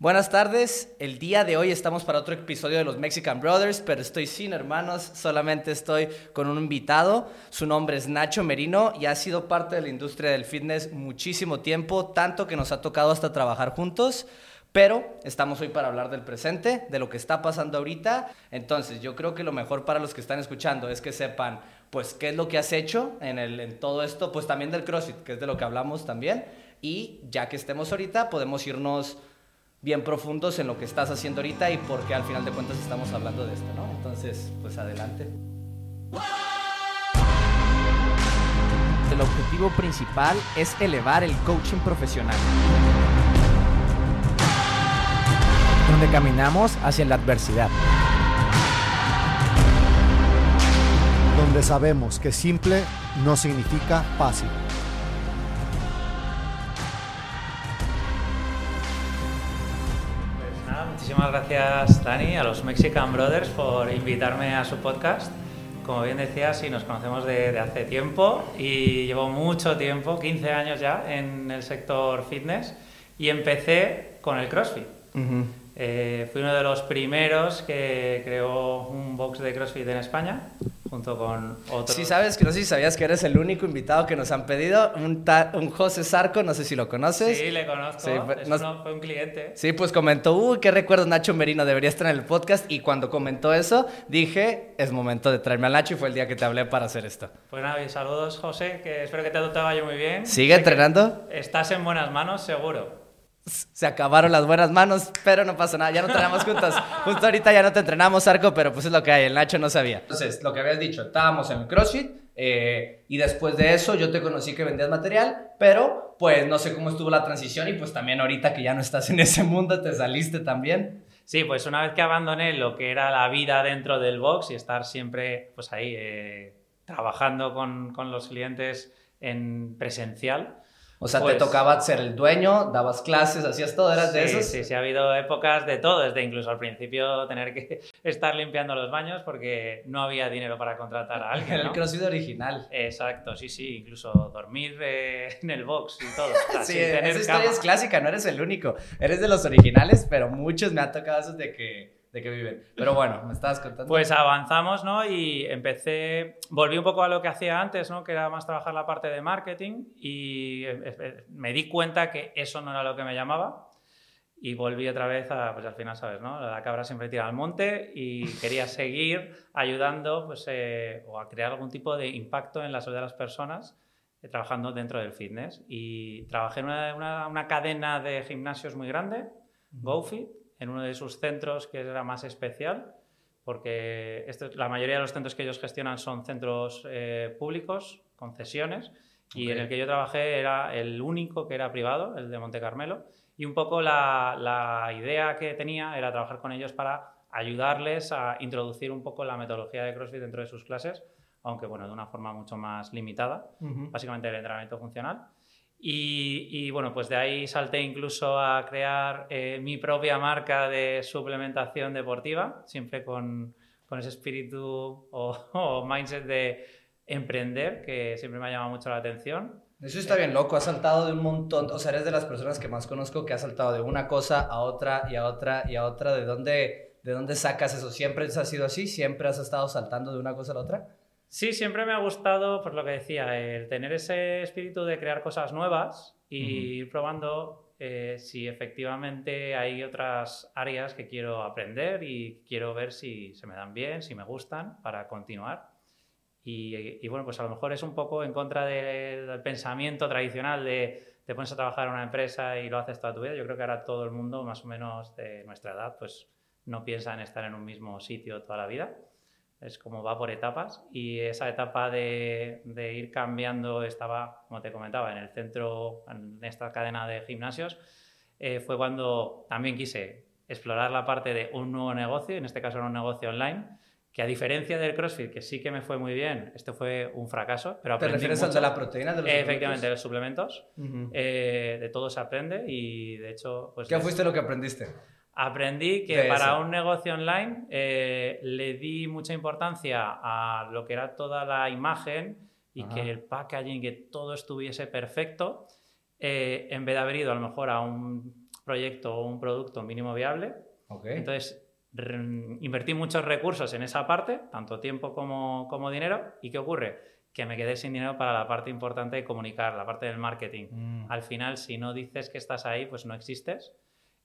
Buenas tardes, el día de hoy estamos para otro episodio de los Mexican Brothers, pero estoy sin hermanos, solamente estoy con un invitado. Su nombre es Nacho Merino y ha sido parte de la industria del fitness muchísimo tiempo, tanto que nos ha tocado hasta trabajar juntos. Pero estamos hoy para hablar del presente, de lo que está pasando ahorita. Entonces, yo creo que lo mejor para los que están escuchando es que sepan, pues, qué es lo que has hecho en, el, en todo esto, pues también del CrossFit, que es de lo que hablamos también. Y ya que estemos ahorita, podemos irnos bien profundos en lo que estás haciendo ahorita y por qué al final de cuentas estamos hablando de esto, ¿no? Entonces, pues adelante. El objetivo principal es elevar el coaching profesional. Donde caminamos hacia la adversidad. Donde sabemos que simple no significa fácil. Muchísimas gracias Dani, a los Mexican Brothers por invitarme a su podcast. Como bien decías, sí, nos conocemos de, de hace tiempo y llevo mucho tiempo, 15 años ya, en el sector fitness y empecé con el CrossFit. Eh, fui uno de los primeros que creó un box de CrossFit en España, junto con otros. Sí, sabes que no sé si sabías que eres el único invitado que nos han pedido, un, ta- un José Sarco, no sé si lo conoces. Sí, le conozco. Sí, fue- es nos- uno- fue un cliente. Sí, pues comentó, uy, qué recuerdo, Nacho Merino, debería estar en el podcast. Y cuando comentó eso, dije, es momento de traerme a Nacho y fue el día que te hablé para hacer esto. Pues nada, y saludos José, que espero que te te vaya muy bien. ¿Sigue entrenando? Estás en buenas manos, seguro. Se acabaron las buenas manos, pero no pasa nada, ya no entrenamos juntos. Justo ahorita ya no te entrenamos, Sarco, pero pues es lo que hay, el Nacho no sabía. Entonces, lo que habías dicho, estábamos en el CrossFit eh, y después de eso yo te conocí que vendías material, pero pues no sé cómo estuvo la transición y pues también ahorita que ya no estás en ese mundo te saliste también. Sí, pues una vez que abandoné lo que era la vida dentro del box y estar siempre pues ahí eh, trabajando con, con los clientes en presencial. O sea, Pues- te tocaba ser el dueño, dabas clases, hacías todo, eras de sí, esos. Sí, sí, ha habido épocas de todo, desde incluso al principio tener que estar limpiando los baños porque no había dinero para contratar a alguien. Era el ¿no? CrossFit original. Exacto, sí, sí, incluso dormir eh, en el box y todo. o sea, Sí, esa historia cama. es clásica, no eres el único. Eres de los originales, pero muchos me ha tocado esos de que, de que viven. Pero bueno, me estabas contando. Pues avanzamos, ¿no? Y empecé, volví un poco a lo que hacía antes, ¿no? Que era más trabajar la parte de marketing y eh, eh, me di cuenta que eso no era lo que me llamaba y volví otra vez a, pues al final, ¿sabes, no? La cabra siempre tira al monte y quería seguir ayudando, pues, eh, o a crear algún tipo de impacto en la salud de las personas eh, trabajando dentro del fitness. Y trabajé en una, una- una cadena de gimnasios muy grande, GoFit, en uno de sus centros que era más especial, porque esto- la mayoría de los centros que ellos gestionan son centros eh, públicos, concesiones, y en el que yo trabajé era el único que era privado, el de Monte Carmelo, y un poco la, la idea que tenía era trabajar con ellos para ayudarles a introducir un poco la metodología de CrossFit dentro de sus clases, aunque bueno, de una forma mucho más limitada básicamente el entrenamiento funcional. Y, y, bueno, pues de ahí salté incluso a crear eh, mi propia marca de suplementación deportiva, siempre con, con ese espíritu o, o mindset de emprender, que siempre me ha llamado mucho la atención. Eso está bien loco, has saltado de un montón, o sea, eres de las personas que más conozco que ha saltado de una cosa a otra y a otra y a otra. ¿De dónde, de dónde sacas eso? ¿Siempre has sido así? ¿Siempre has estado saltando de una cosa a la otra? Sí, siempre me ha gustado, pues lo que decía, el tener ese espíritu de crear cosas nuevas y ir probando eh, si efectivamente hay otras áreas que quiero aprender y quiero ver si se me dan bien, si me gustan, para continuar. Y, y bueno, pues a lo mejor es un poco en contra de- del pensamiento tradicional de te pones a trabajar en una empresa y lo haces toda tu vida. Yo creo que ahora todo el mundo, más o menos de nuestra edad, pues no piensa en estar en un mismo sitio toda la vida es como va por etapas y esa etapa de, de ir cambiando estaba, como te comentaba, en el centro, en esta cadena de gimnasios, eh, fue cuando también quise explorar la parte de un nuevo negocio, en este caso era un negocio online, que a diferencia del CrossFit, que sí que me fue muy bien, esto fue un fracaso, pero ¿Te aprendí refieres al mucho. de la proteína? De los Eh, Efectivamente, de los suplementos. Eh, de todo se aprende y de hecho... Pues ¿Qué fuiste lo que aprendiste? Aprendí que para eso. un negocio online eh, le di mucha importancia a lo que era toda la imagen y Ajá. que el packaging, que todo estuviese perfecto, eh, en vez de haber ido a lo mejor a un proyecto o un producto mínimo viable. Okay. Entonces, invertí muchos recursos en esa parte, tanto tiempo como, como, dinero. ¿Y qué ocurre? Que me quedé sin dinero para la parte importante de comunicar, la parte del marketing. Mm. Al final, si no dices que estás ahí, pues no existes.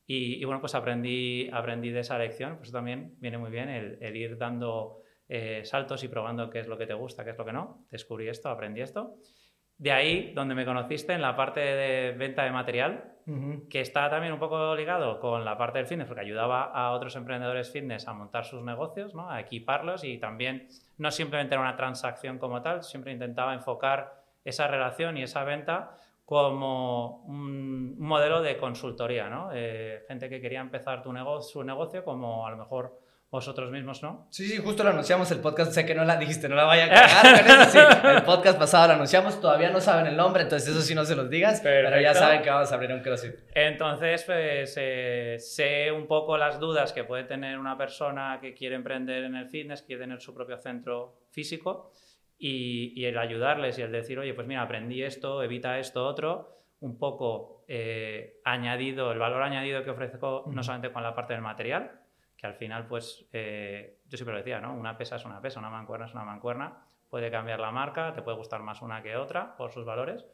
Y, y bueno, pues aprendí, aprendí de esa lección. Pues también viene muy bien el, el ir dando eh, saltos y probando qué es lo que te gusta, qué es lo que no. Descubrí esto, aprendí esto. De ahí, donde me conociste, en la parte de venta de material, Ujú. que está también un poco ligado con la parte del fitness, porque ayudaba a otros emprendedores fitness a montar sus negocios, ¿no? a equiparlos y también no simplemente era una transacción como tal, siempre intentaba enfocar esa relación y esa venta como un modelo de consultoría, ¿no? Eh, gente que quería empezar tu negocio, su negocio como a lo mejor vosotros mismos, ¿no? Sí, sí, justo lo anunciamos el podcast. Sé que no la dijiste, no la vaya a cagar con eso. Sí, el podcast pasado lo anunciamos. Todavía no saben el nombre, entonces eso sí no se los digas. Pero ya Perfecto. saben que vamos a abrir un CrossFit. Entonces, pues eh, sé un poco las dudas que puede tener una persona que quiere emprender en el fitness, quiere tener su propio centro físico y, y el ayudarles y el decir, oye, pues mira, aprendí esto, evita esto, otro, un poco eh, añadido, el valor añadido que ofrezco no solamente con la parte del material, que al final, pues, eh, yo siempre lo decía, ¿no? Una pesa es una pesa, una mancuerna es una mancuerna, puede cambiar la marca, te puede gustar más una que otra por sus valores,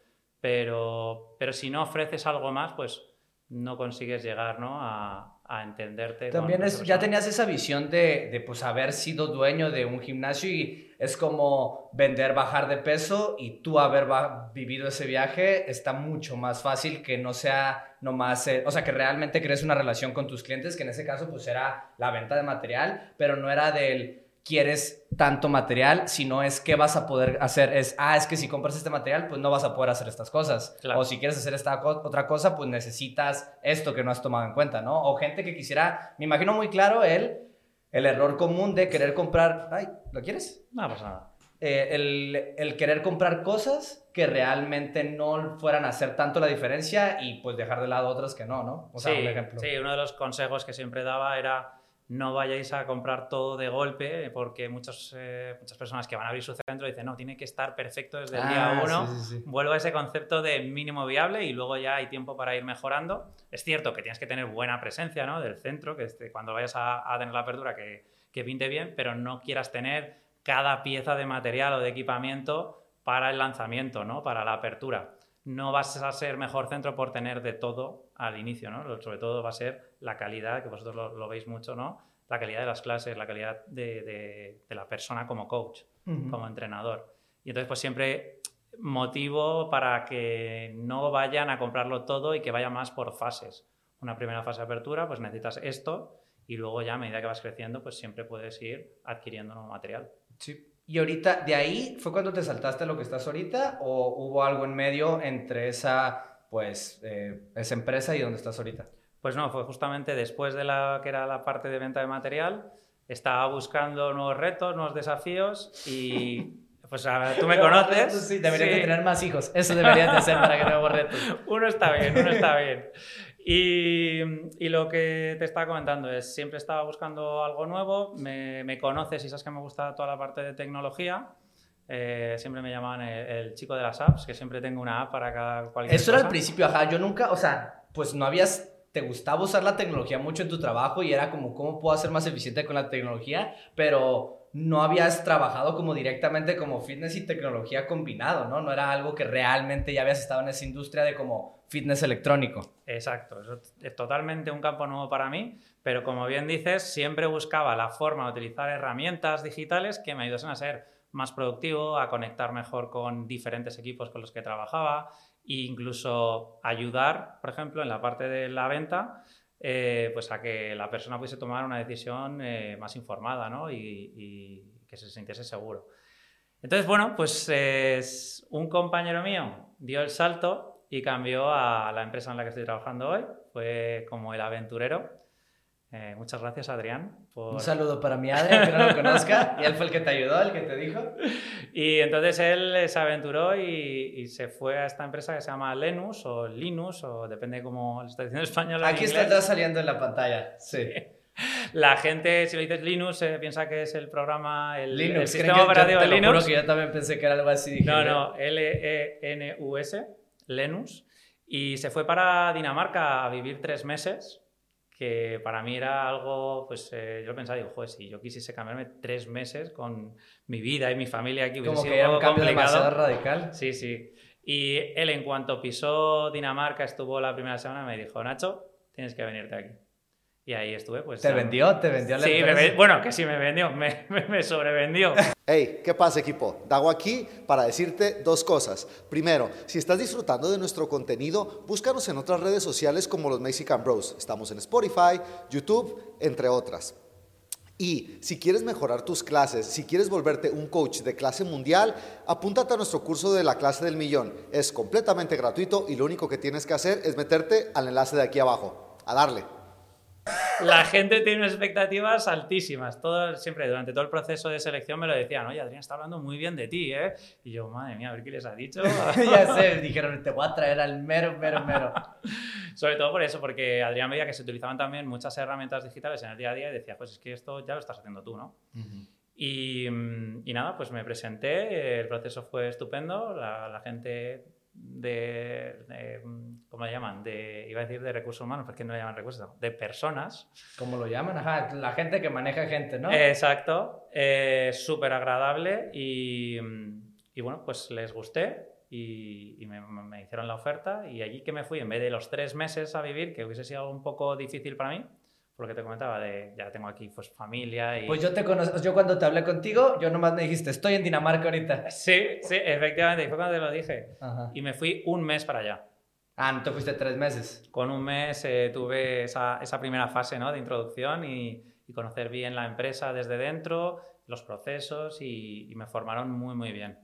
pero, pero si no ofreces algo más, pues no consigues llegar ¿no? a, a entenderte. También es, ya tenías esa visión de, de pues haber sido dueño de un gimnasio y es como vender, bajar de peso y tú haber va- vivido ese viaje está mucho más fácil que no sea nomás, eh, o sea, que realmente crees una relación con tus clientes, que en ese caso pues era la venta de material, pero no era del quieres tanto material, sino es qué vas a poder hacer. Es, ah, es que si compras este material, pues no vas a poder hacer estas cosas. Claro. O si quieres hacer esta co- otra cosa, pues necesitas esto que no has tomado en cuenta, ¿no? O gente que quisiera, me imagino muy claro el, el error común de querer comprar, ay, ¿lo quieres? No pasa nada. Eh, el, el querer comprar cosas que realmente no fueran a hacer tanto la diferencia y pues dejar de lado otras que no, ¿no? O sea, sí, un ejemplo. sí, uno de los consejos que siempre daba era no vayáis a comprar todo de golpe, porque muchos, eh, muchas personas que van a abrir su centro dicen, no, tiene que estar perfecto desde el Ah, día uno. sí, sí, sí. Vuelvo a ese concepto de mínimo viable y luego ya hay tiempo para ir mejorando. Es cierto que tienes que tener buena presencia ¿no? del centro, que este- cuando vayas a, a tener la apertura que, que pinte bien, pero no quieras tener cada pieza de material o de equipamiento para el lanzamiento, ¿no? para la apertura. No vas a ser mejor centro por tener de todo al inicio, ¿no? Sobre todo va a ser la calidad, que vosotros lo, lo veis mucho, ¿no? La calidad de las clases, la calidad de, de- de la persona como coach como entrenador. Y entonces, pues siempre motivo para que no vayan a comprarlo todo y que vaya más por fases. Una primera fase de apertura, pues necesitas esto y luego ya a medida que vas creciendo, pues siempre puedes ir adquiriendo nuevo material. Sí. Y ahorita, ¿de ahí fue cuando te saltaste lo que estás ahorita o hubo algo en medio entre esa, pues, eh, esa empresa y donde estás ahorita? Pues no, fue justamente después de la que era la parte de venta de material, estaba buscando nuevos retos, nuevos desafíos y pues a ver, tú me conoces. Sí, deberías de tener más hijos. Eso deberías de hacer para que nuevos retos. Uno está bien, uno está bien. Y, y lo que te estaba comentando es, siempre estaba buscando algo nuevo, me, me conoces y sabes que me gusta toda la parte de tecnología. Eh, siempre me llamaban el, el chico de las apps, que siempre tengo una app para cada cualquier Eso era al cosa. principio, ajá. Yo nunca, o sea, pues no habías, te gustaba usar la tecnología mucho en tu trabajo y era como, ¿cómo puedo ser más eficiente con la tecnología? Pero no habías trabajado como directamente como fitness y tecnología combinado, ¿no? No era algo que realmente ya habías estado en esa industria de como fitness electrónico. Exacto, eso es totalmente un campo nuevo para mí, pero como bien dices, siempre buscaba la forma de utilizar herramientas digitales que me ayudasen a ser más productivo, a conectar mejor con diferentes equipos con los que trabajaba e incluso ayudar, por ejemplo, en la parte de la venta, eh, pues a que la persona pudiese tomar una decisión eh, más informada ¿no? y, que se sintiese seguro. Entonces, bueno, pues un compañero mío dio el salto y cambió a la empresa en la que estoy trabajando hoy. Fue como el aventurero. Eh, muchas gracias, Adrián. Por... Un saludo para mi Adrián, que no lo conozca. Y él fue el que te ayudó, el que te dijo. Y entonces él se aventuró y, y se fue a esta empresa que se llama Lenus o Linus, o depende cómo lo está diciendo en español. en Aquí inglés. está saliendo en la pantalla. Sí. La gente, si lo dices Linux, eh, piensa que es el programa, el, el Linux. ¿creen sistema operativo de Linux. que yo también pensé que era algo así. dije, No, no, L-E-N-U-S, Lenus. Y se fue para Dinamarca a vivir tres meses, que para mí era algo, pues eh, yo pensaba, digo, joder, si yo quisiese cambiarme tres meses con mi vida y mi familia aquí, Como que era un cambio demasiado radical. Sí, sí. Y él en cuanto pisó Dinamarca, estuvo la primera semana, me dijo, Nacho, tienes que venirte aquí. Y ahí estuve, pues... ¿Te vendió? ¿Te vendió la Sí, bueno, que sí me vendió, me, me, sobrevendió. Hey, ¿qué pasa equipo? Dago aquí para decirte dos cosas. Primero, si estás disfrutando de nuestro contenido, búscanos en otras redes sociales como los Mexican Bros. Estamos en Spotify, YouTube, entre otras. Y si quieres mejorar tus clases, si quieres volverte un coach de clase mundial, apúntate a nuestro curso de la clase del millón. Es completamente gratuito y lo único que tienes que hacer es meterte al enlace de aquí abajo. A darle la gente tiene unas expectativas altísimas. Todo, siempre durante todo el proceso de selección me lo decían, oye, Adrián está hablando muy bien de ti, ¿eh? Y yo, madre mía, a ver qué les ha dicho. ya sé, dijeron, te voy a traer al mero, mero, mero. Sobre todo por eso, porque Adrián veía que se utilizaban también muchas herramientas digitales en el día a día y decía, pues es que esto ya lo estás haciendo tú, ¿no? y, y, nada, pues me presenté, el proceso fue estupendo, la, la gente de, ¿cómo le llaman? De, iba a decir de recursos humanos, porque no le llaman recursos, de personas. ¿Cómo lo llaman? Ajá, la gente que maneja gente, ¿no? Exacto, eh, súper agradable y, y, bueno, pues les gusté y, y me, me, hicieron la oferta y allí que me fui, en vez de los tres meses a vivir, que hubiese sido un poco difícil para mí, por lo que te comentaba, de ya tengo aquí pues familia y... Pues yo te conozco, yo cuando te hablé contigo, yo nomás me dijiste, estoy en Dinamarca ahorita. Sí, sí, efectivamente, y fue cuando te lo dije. Y me fui un mes para allá. Ah, no te fuiste tres meses. Con un mes eh, tuve esa, esa, primera fase ¿no? de introducción y, y, conocer bien la empresa desde dentro, los procesos y, y me formaron muy, muy bien.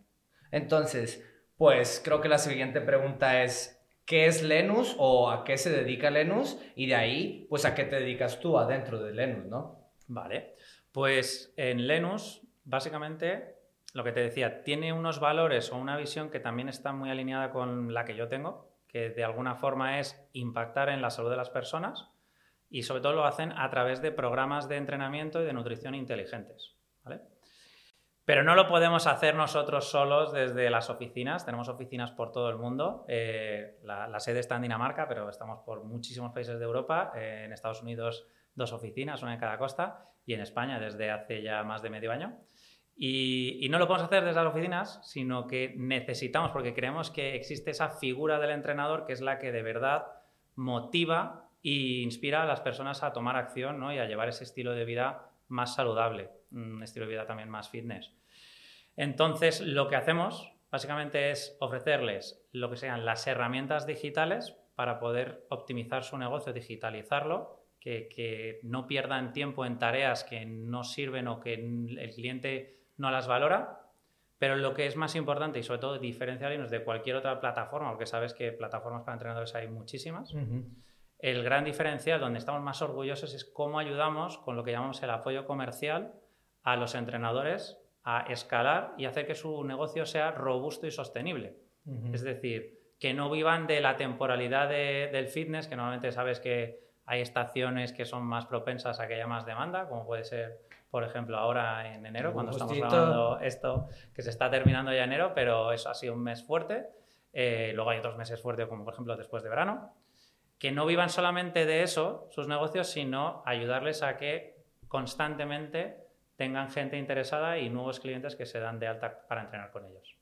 Entonces, pues creo que la siguiente pregunta es, qué es Lenus o a qué se dedica Lenus y de ahí, pues a qué te dedicas tú adentro de Lenus, ¿no? Vale, pues en Lenus, básicamente, lo que te decía, tiene unos valores o una visión que también está muy alineada con la que yo tengo, que de alguna forma es impactar en la salud de las personas y sobre todo lo hacen a través de programas de entrenamiento y de nutrición inteligentes, ¿vale? Pero no lo podemos hacer nosotros solos desde las oficinas. Tenemos oficinas por todo el mundo. Eh, la, sede está en Dinamarca, pero estamos por muchísimos países de Europa. Eh, en Estados Unidos, dos oficinas, una en cada costa. Y en España, desde hace ya más de medio año. Y, no lo podemos hacer desde las oficinas, sino que necesitamos, porque creemos que existe esa figura del entrenador que es la que de verdad motiva e inspira a las personas a tomar acción ¿no? y a llevar ese estilo de vida más saludable, un estilo de vida también más fitness. Entonces, lo que hacemos básicamente es ofrecerles lo que sean las herramientas digitales para poder optimizar su negocio, digitalizarlo, que, no pierdan tiempo en tareas que no sirven o que el cliente no las valora. Pero lo que es más importante y sobre todo diferenciarnos de cualquier otra plataforma, porque sabes que plataformas para entrenadores hay muchísimas, el gran diferencial donde estamos más orgullosos es cómo ayudamos con lo que llamamos el apoyo comercial a los entrenadores a escalar y hacer que su negocio sea robusto y sostenible. Es decir, que no vivan de la temporalidad del fitness, que normalmente sabes que hay estaciones que son más propensas a que haya más demanda, como puede ser, por ejemplo, ahora en enero, cuando estamos grabando esto, que se está terminando ya enero, pero eso ha sido un mes fuerte. Eh, luego hay otros meses fuertes, como por ejemplo después de verano que no vivan solamente de eso, sus negocios, sino ayudarles a que constantemente tengan gente interesada y nuevos clientes que se dan de alta para entrenar con ellos.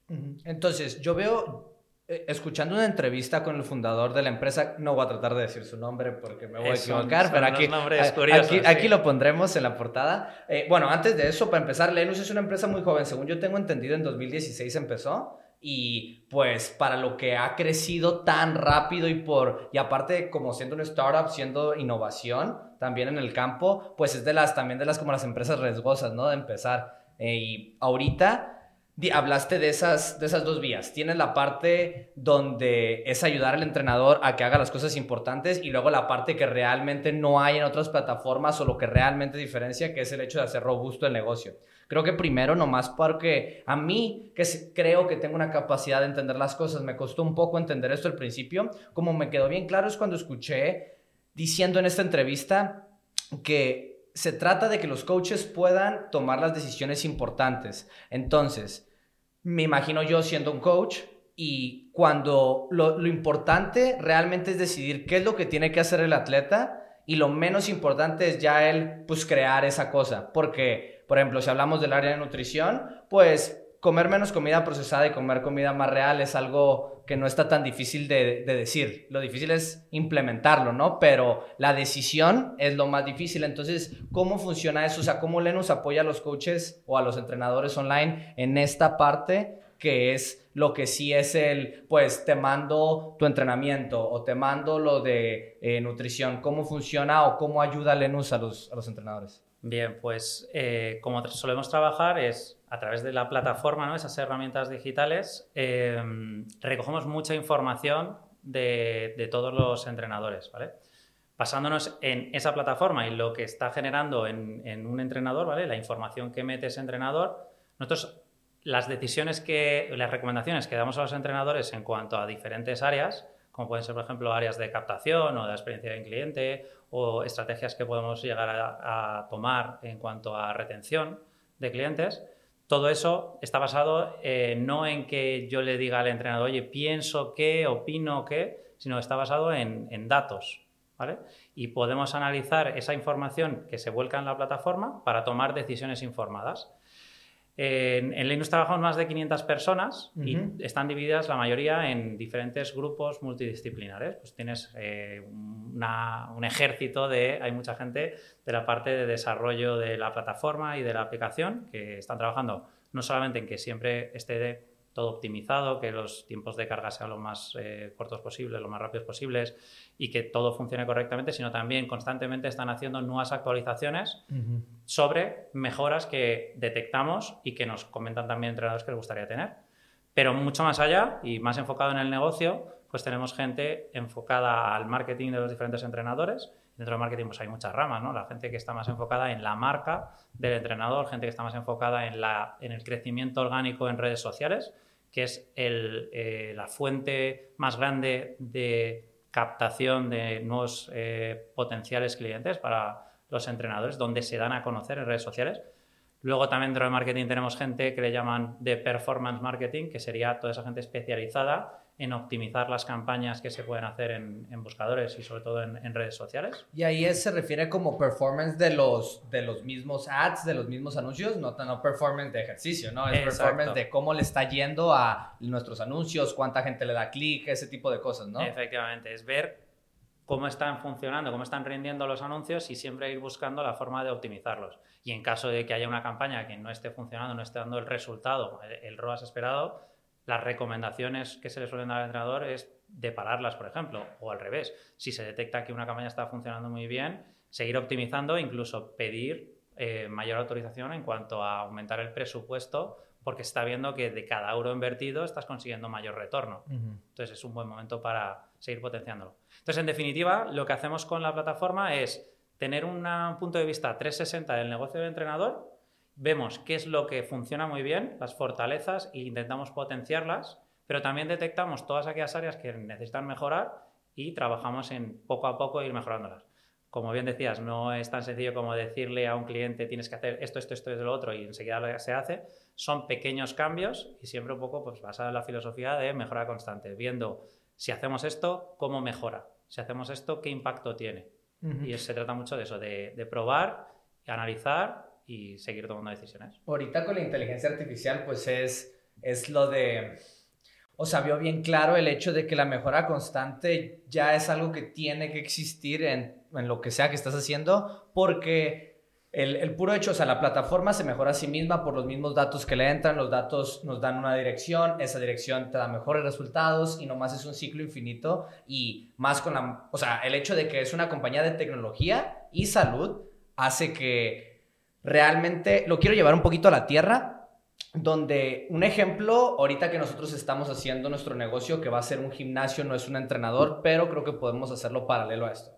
Entonces, yo veo, eh, escuchando una entrevista con el fundador de la empresa, no voy a tratar de decir su nombre porque me voy a equivocar, pero aquí, aquí, lo pondremos en la portada. Eh, bueno, antes de eso, para empezar, Lenus es una empresa muy joven, según yo tengo entendido, en 2016 empezó y pues para lo que ha crecido tan rápido y por y aparte como siendo un startup siendo innovación también en el campo pues es de las también de las como las empresas riesgosas no de empezar. Eh, y ahorita hablaste de esas de esas dos vías. Tienes la parte donde es ayudar al entrenador a que haga las cosas importantes y luego la parte que realmente no hay en otras plataformas o lo que realmente diferencia que es el hecho de hacer robusto el negocio. Creo que primero nomás porque a mí, que creo que tengo una capacidad de entender las cosas, me costó un poco entender esto al principio, como me quedó bien claro es cuando escuché diciendo en esta entrevista que se trata de que los coaches puedan tomar las decisiones importantes. Entonces, me imagino yo siendo un coach, y cuando lo, importante realmente es decidir qué es lo que tiene que hacer el atleta y lo menos importante es ya él pues crear esa cosa, porque por ejemplo si hablamos del área de nutrición, pues comer menos comida procesada y comer comida más real es algo que no está tan difícil de, decir. Lo difícil es implementarlo, ¿no? Pero la decisión es lo más difícil. Entonces, ¿cómo funciona eso? O sea, ¿cómo Lenus apoya a los coaches o a los entrenadores online en esta parte que es lo que sí es el, pues te mando tu entrenamiento o te mando lo de eh, nutrición? ¿Cómo funciona o cómo ayuda Lenus a los, a los entrenadores? Bien, pues eh, como solemos trabajar es a través de la plataforma, ¿no? esas herramientas digitales, em, recogemos mucha información de, todos los entrenadores, ¿vale? Basándonos en esa plataforma y lo que está generando en, un entrenador, ¿vale? La información que mete ese entrenador, nosotros las decisiones que, las recomendaciones que damos a los entrenadores en cuanto a diferentes áreas, como pueden ser, por ejemplo, áreas de captación o de experiencia del cliente o estrategias que podemos llegar a, tomar en cuanto a retención de clientes, todo eso está basado eh, no en que yo le diga al entrenador, oye, pienso qué, opino qué, sino está basado en, en datos. ¿vale? Y podemos analizar esa información que se vuelca en la plataforma para tomar decisiones informadas. En, en Linux trabajamos más de 500 personas y están divididas la mayoría en diferentes grupos multidisciplinares. Pues tienes eh, un ejército de, hay mucha gente de la parte de desarrollo de la plataforma y de la aplicación que están trabajando no solamente en que siempre esté todo optimizado, que los tiempos de carga sean lo más eh, cortos posibles, lo más rápidos posibles y que todo funcione correctamente, sino también constantemente están haciendo nuevas actualizaciones sobre mejoras que detectamos y que nos comentan también entrenadores que les gustaría tener. Pero mucho más allá y más enfocado en el negocio, pues tenemos gente enfocada al marketing de los diferentes entrenadores. Dentro del marketing pues hay muchas ramas, ¿no? La gente que está más enfocada en la marca del entrenador, gente que está más enfocada en, la, en el crecimiento orgánico en redes sociales, que es eh, la fuente más grande de captación de nuevos eh, potenciales clientes para los entrenadores, donde se dan a conocer en redes sociales. Luego también dentro del marketing tenemos gente que le llaman de performance marketing, que sería toda esa gente especializada en optimizar las campañas que se pueden hacer en, buscadores y sobre todo en, redes sociales. Y ahí se refiere como performance de los, de los mismos ads, de los mismos anuncios, no, no performance de ejercicio, ¿no? Es performance de cómo le está yendo a nuestros anuncios, cuánta gente le da clic, ese tipo de cosas, ¿no? Efectivamente, es ver cómo están funcionando, cómo están rindiendo los anuncios y siempre ir buscando la forma de optimizarlos. Y en caso de que haya una campaña que no esté funcionando, no esté dando el resultado, el, el ROAS esperado, las recomendaciones que se le suelen dar al entrenador es de pararlas, por ejemplo, o al revés. Si se detecta que una campaña está funcionando muy bien, seguir optimizando e incluso pedir eh, mayor autorización en cuanto a aumentar el presupuesto porque está viendo que de cada euro invertido estás consiguiendo mayor retorno. Entonces es un buen momento para seguir potenciándolo. Entonces, en definitiva, lo que hacemos con la plataforma es tener un punto de vista 360 del negocio del entrenador vemos qué es lo que funciona muy bien, las fortalezas, e intentamos potenciarlas, pero también detectamos todas aquellas áreas que necesitan mejorar y trabajamos en poco a poco ir mejorándolas. Como bien decías, no es tan sencillo como decirle a un cliente tienes que hacer esto, esto, esto y lo otro y enseguida se hace. Son pequeños cambios y siempre un poco pues, basada en la filosofía de mejora constante, viendo si hacemos esto, cómo mejora. Si hacemos esto, qué impacto tiene. Y se trata mucho de eso, de, de probar, analizar y seguir tomando decisiones. Ahorita con la inteligencia artificial, pues es, es lo de... O sea, vio bien claro el hecho de que la mejora constante ya es algo que tiene que existir en, en lo que sea que estás haciendo, porque el, el, puro hecho, o sea, la plataforma se mejora a sí misma por los mismos datos que le entran, los datos nos dan una dirección, esa dirección te da mejores resultados y nomás es un ciclo infinito y más con la, o sea, el hecho de que es una compañía de tecnología y salud hace que realmente lo quiero llevar un poquito a la tierra, donde un ejemplo, ahorita que nosotros estamos haciendo nuestro negocio, que va a ser un gimnasio, no es un entrenador, pero creo que podemos hacerlo paralelo a esto.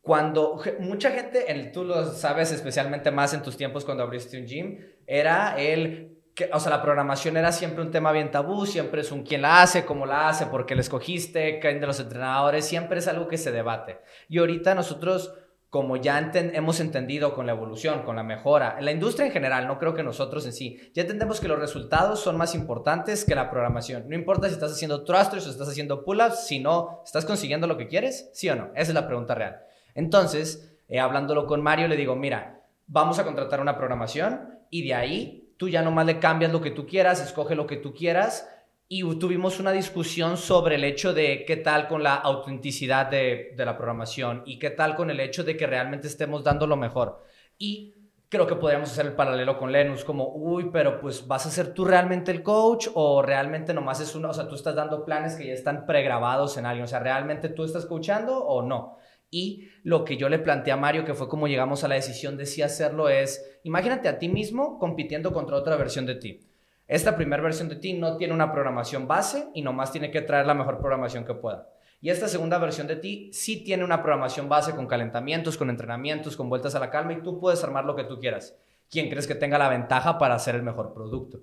Cuando mucha gente, tú lo sabes especialmente más en tus tiempos cuando abriste un gym, era el, que, o sea, la programación era siempre un tema bien tabú, siempre es un quién la hace, cómo la hace, por qué la escogiste, quién de los entrenadores, siempre es algo que se debate. Y ahorita nosotros como ya hemos entendido con la evolución, con la mejora, en la industria en general, no creo que nosotros en sí, ya entendemos que los resultados son más importantes que la programación. No importa si estás haciendo thrusters o estás haciendo pull-ups, si no estás consiguiendo lo que quieres, sí o no. Esa es la pregunta real. Entonces, eh, hablándolo con Mario, le digo, mira, vamos a contratar una programación y de ahí tú ya nomás le cambias lo que tú quieras, escoge lo que tú quieras y tuvimos una discusión sobre el hecho de qué tal con la autenticidad de, la programación y qué tal con el hecho de que realmente estemos dando lo mejor. Y creo que podríamos hacer el paralelo con Lenus, como, uy, pero pues vas a ser tú realmente el coach o realmente nomás es uno, o sea, tú estás dando planes que ya están pregrabados en alguien, o sea, realmente tú estás coachando o no. Y lo que yo le planteé a Mario, que fue como llegamos a la decisión de sí hacerlo, es, imagínate a ti mismo compitiendo contra otra versión de ti. Esta primera versión de ti no tiene una programación base y nomás tiene que traer la mejor programación que pueda. Y esta segunda versión de ti sí tiene una programación base con calentamientos, con entrenamientos, con vueltas a la calma y tú puedes armar lo que tú quieras. ¿Quién crees que tenga la ventaja para hacer el mejor producto?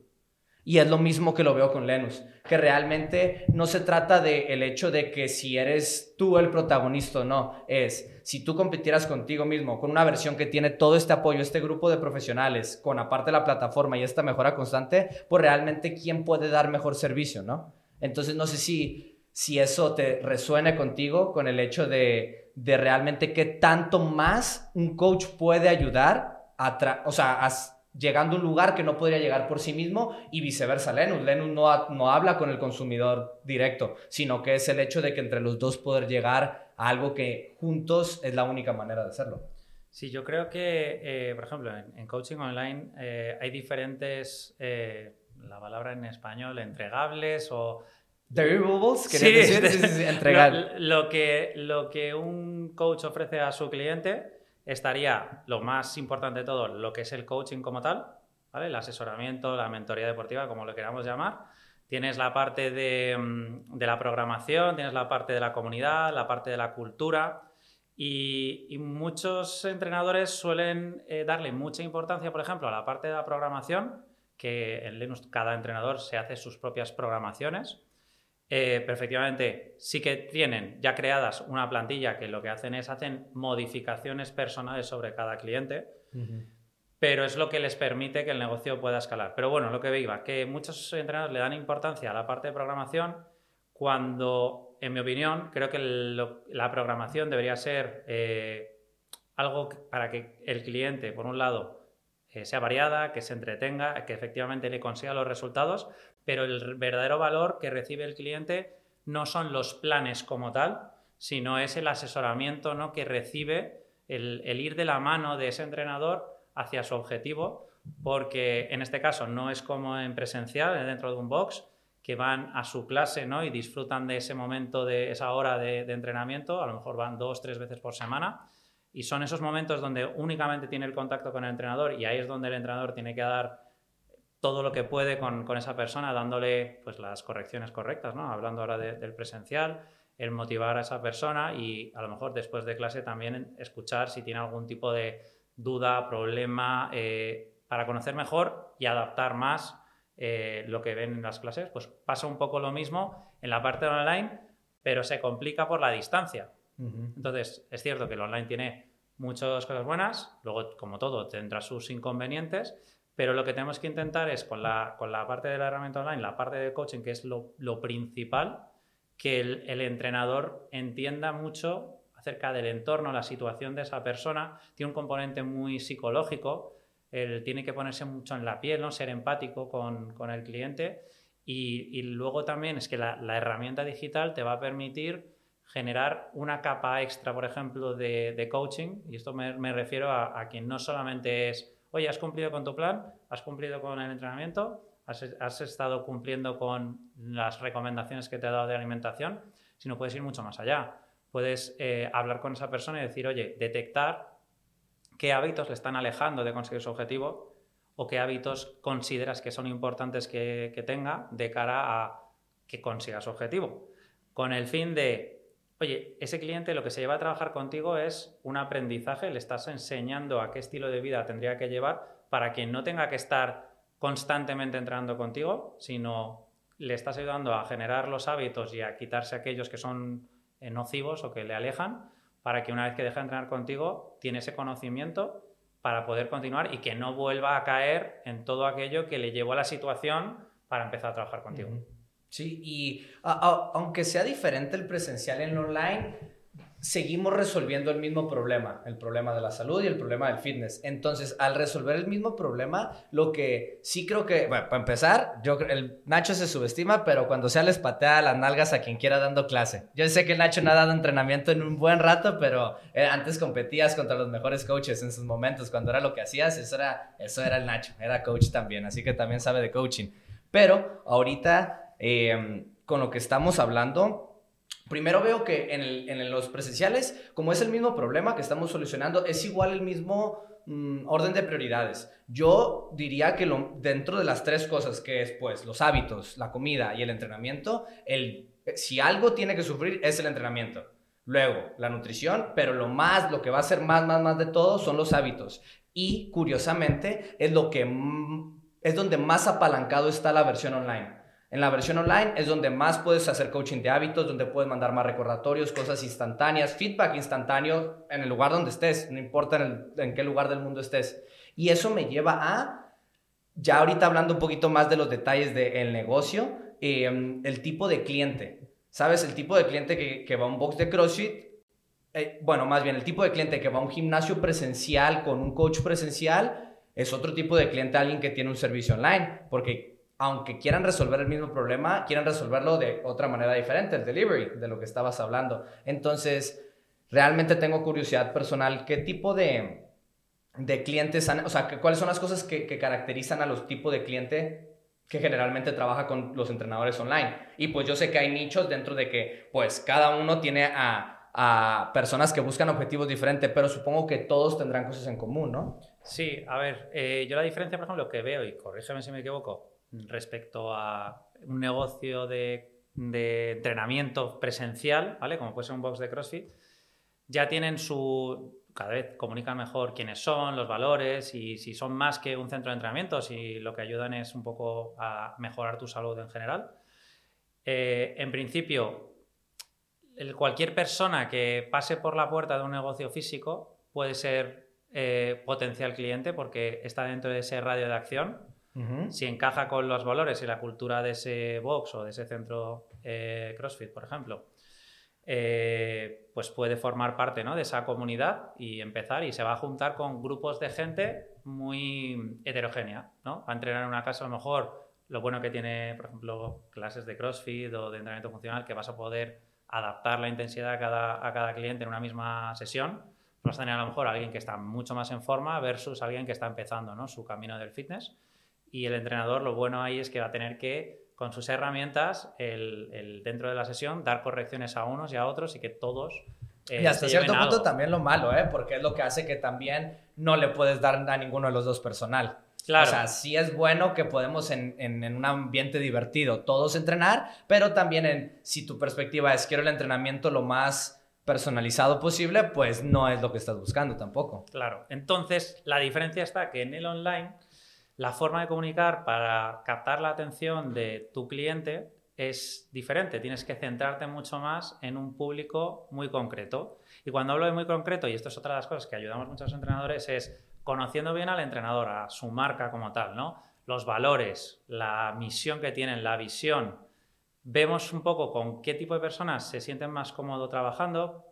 Y es lo mismo que lo veo con Lenus, que realmente no se trata de el hecho de que si eres tú el protagonista o no, es si tú compitieras contigo mismo con una versión que tiene todo este apoyo, este grupo de profesionales, con aparte la plataforma y esta mejora constante, pues realmente quién puede dar mejor servicio, ¿no? Entonces no sé si, si eso te resuene contigo con el hecho de, de realmente qué tanto más un coach puede ayudar a, o sea, a llegando a un lugar que no podría llegar por sí mismo y viceversa Lenus. Lenus no, no habla con el consumidor directo, sino que es el hecho de que entre los dos poder llegar a algo que juntos es la única manera de hacerlo. Sí, yo creo que, eh, por ejemplo, en, coaching online eh, hay diferentes, eh, la palabra en español, entregables o... Deliverables, sí, decir? entregar. lo, que, lo que un coach ofrece a su cliente estaría lo más importante de todo, lo que es el coaching como tal. El asesoramiento, la mentoría deportiva, como lo queramos llamar. Tienes la parte de, mm, la programación, tienes la parte de la comunidad, la parte de la cultura. Y, muchos entrenadores suelen eh, darle mucha importancia, por ejemplo, a la parte de la programación, que en Linux cada entrenador se hace sus propias programaciones eh, perfectamente sí que tienen ya creadas una plantilla que lo que hacen es hacen modificaciones personales sobre cada cliente, pero es lo que les permite que el negocio pueda escalar. Pero bueno, lo que iba, que muchos entrenadores le dan importancia a la parte de programación cuando, en mi opinión, creo que la programación debería ser eh, algo para que el cliente, por un lado, eh, sea variada, que se entretenga, que efectivamente le consiga los resultados, pero el verdadero valor que recibe el cliente no son los planes como tal, sino es el asesoramiento ¿no? que recibe, el, ir de la mano de ese entrenador hacia su objetivo, porque en este caso no es como en presencial, dentro de un box, que van a su clase ¿no? y disfrutan de ese momento, de esa hora de, de entrenamiento, a lo mejor van dos, tres veces por semana, y son esos momentos donde únicamente tiene el contacto con el entrenador y ahí es donde el entrenador tiene que dar todo lo que puede con, esa persona, dándole pues, las correcciones correctas, ¿no? Hablando ahora del presencial, el motivar a esa persona y a lo mejor después de clase también escuchar si tiene algún tipo de duda, problema, eh, para conocer mejor y adaptar más eh, lo que ven en las clases. Pues pasa un poco lo mismo en la parte online, pero se complica por la distancia. Entonces, es cierto que el online tiene muchas cosas buenas, luego, como todo, tendrá sus inconvenientes, pero lo que tenemos que intentar es, con la, con la parte de la herramienta online, la parte de coaching, que es lo, principal, que el, entrenador entienda mucho acerca del entorno, la situación de esa persona, tiene un componente muy psicológico, él tiene que ponerse mucho en la piel, ¿no? ser empático con, el cliente. Y, luego también es que la, la herramienta digital te va a permitir generar una capa extra, por ejemplo, de, coaching, y esto me, refiero a, quien no solamente es, oye, has cumplido con tu plan, has cumplido con el entrenamiento, has, estado cumpliendo con las recomendaciones que te ha dado de alimentación, sino puedes ir mucho más allá. Puedes eh, hablar con esa persona y decir, oye, detectar qué hábitos le están alejando de conseguir su objetivo o qué hábitos consideras que son importantes que, que tenga de cara a que consiga su objetivo. Con el fin de Oye, ese cliente lo que se lleva a trabajar contigo es un aprendizaje, le estás enseñando a qué estilo de vida tendría que llevar para que no tenga que estar constantemente entrenando contigo, sino le estás ayudando a generar los hábitos y a quitarse aquellos que son eh, nocivos o que le alejan para que una vez que deje de entrenar contigo, tiene ese conocimiento para poder continuar y que no vuelva a caer en todo aquello que le llevó a la situación para empezar a trabajar contigo. Sí, y aunque sea diferente el presencial en online, seguimos resolviendo el mismo problema, el problema de la salud y el problema del fitness. Entonces, al resolver el mismo problema, lo que sí creo que, bueno, para empezar, yo el Nacho se subestima, pero cuando sea les patea las nalgas a quien quiera dando clase. Yo sé que Nacho no ha dado entrenamiento en un buen rato, pero eh, antes competías contra los mejores coaches en sus momentos, cuando era lo que hacías, eso era, eso era el Nacho, era coach también, así que también sabe de coaching. Pero ahorita, eh, con lo que estamos hablando, Primero veo que en, los presenciales, como es el mismo problema que estamos solucionando, es igual el mismo mm, orden de prioridades. Yo diría que dentro de las tres cosas que es pues los hábitos, la comida y el entrenamiento, el, si algo tiene que sufrir es el entrenamiento. Luego, la nutrición, pero lo más, lo que va a ser más, más, más de todo son los hábitos. Y curiosamente es lo que es donde más apalancado está la versión online. En la versión online es donde más puedes hacer coaching de hábitos, donde puedes mandar más recordatorios, cosas instantáneas, feedback instantáneo en el lugar donde estés, no importa en, qué lugar del mundo estés. Y eso me lleva a, ya ahorita hablando un poquito más de los detalles del negocio, em, el tipo de cliente. ¿Sabes? El tipo de cliente que, va a un box de CrossFit, eh, bueno, más bien el tipo de cliente que va a un gimnasio presencial con un coach presencial, es otro tipo de cliente, alguien que tiene un servicio online, porque aunque quieran resolver el mismo problema, quieran resolverlo de otra manera diferente, el delivery, de lo que estabas hablando. Entonces, realmente tengo curiosidad personal, ¿qué tipo de, de clientes, han, o sea, cuáles son las cosas que, caracterizan a los tipos de cliente que generalmente trabaja con los entrenadores online? Y pues yo sé que hay nichos dentro de que, pues, cada uno tiene a, personas que buscan objetivos diferentes, pero supongo que todos tendrán cosas en común, ¿no? Sí, a ver, eh, yo la diferencia, por ejemplo, que veo, y corrígeme si me equivoco, respecto a un negocio de, entrenamiento presencial, ¿vale? Como puede ser un box de CrossFit, ya tienen su... Cada vez comunican mejor quiénes son, los valores y si son más que un centro de entrenamiento, si lo que ayudan es un poco a mejorar tu salud en general. Eh, en principio, cualquier persona que pase por la puerta de un negocio físico puede ser eh, potencial cliente porque está dentro de ese radio de acción si encaja con los valores y la cultura de ese box o de ese centro eh, CrossFit, por ejemplo, eh, pues puede formar parte de esa comunidad y empezar y se va a juntar con grupos de gente muy heterogénea. ¿no? Va a entrenar en una casa a lo mejor lo bueno que tiene, por ejemplo, clases de CrossFit o de entrenamiento funcional, que vas a poder adaptar la intensidad a cada, a cada cliente en una misma sesión. Vas a tener a lo mejor a alguien que está mucho más en forma versus alguien que está empezando ¿no? su camino del fitness y el entrenador lo bueno ahí es que va a tener que, con sus herramientas, el, dentro de la sesión, dar correcciones a unos y a otros y que todos... Eh, y hasta cierto punto también lo malo, ¿eh? porque es lo que hace que también no le puedes dar a ninguno de los dos personal. Claro. O sea, sí es bueno que podemos en, en, un ambiente divertido todos entrenar, pero también en, si tu perspectiva es quiero el entrenamiento lo más personalizado posible, pues no es lo que estás buscando tampoco. Claro. Entonces, la diferencia está que en el online la forma de comunicar para captar la atención de tu cliente es diferente. Tienes que centrarte mucho más en un público muy concreto. Y cuando hablo de muy concreto, y esto es otra de las cosas que ayudamos muchos entrenadores, es conociendo bien al entrenador, a su marca como tal, ¿no? Los valores, la misión que tienen, la visión. Vemos un poco con qué tipo de personas se sienten más cómodos trabajando,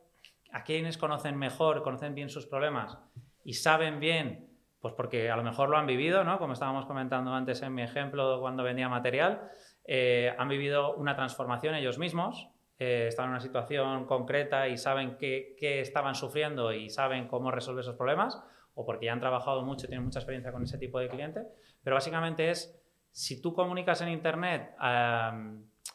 a quienes conocen mejor, conocen bien sus problemas y saben bien pues porque a lo mejor lo han vivido, ¿no? Como estábamos comentando antes en mi ejemplo cuando vendía material, eh, han vivido una transformación ellos mismos, eh, están en una situación concreta y saben qué, estaban sufriendo y saben cómo resolver esos problemas, o porque ya han trabajado mucho tienen mucha experiencia con ese tipo de cliente. Pero básicamente es, si tú comunicas en Internet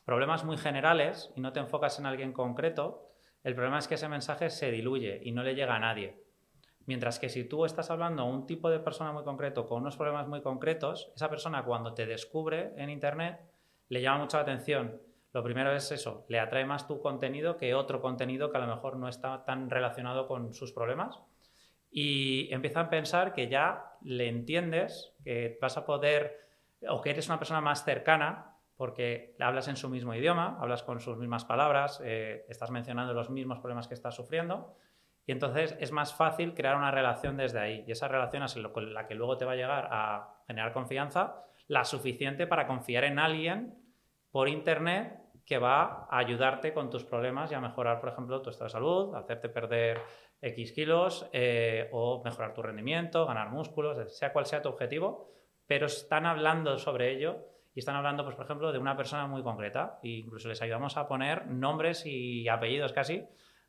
problemas muy generales y no te enfocas en alguien concreto, el problema es que ese mensaje se diluye y no le llega a nadie. Mientras que si tú estás hablando a un tipo de persona muy concreto con unos problemas muy concretos, esa persona cuando te descubre en Internet le llama mucho la atención. Lo primero es eso, le atrae más tu contenido que otro contenido que a lo mejor no está tan relacionado con sus problemas. Y empiezan a pensar que ya le entiendes, que vas a poder, o que eres una persona más cercana, porque hablas en su mismo idioma, hablas con sus mismas palabras, eh, estás mencionando los mismos problemas que estás sufriendo Y entonces es más fácil crear una relación desde ahí. Y esa relación es la que luego te va a llegar a generar confianza, la suficiente para confiar en alguien por Internet que va a ayudarte con tus problemas y a mejorar, por ejemplo, tu estado de salud, hacerte perder X kilos eh, o mejorar tu rendimiento, ganar músculos, sea cual sea tu objetivo, pero están hablando sobre ello y están hablando, pues, por ejemplo, de una persona muy concreta e incluso les ayudamos a poner nombres y apellidos casi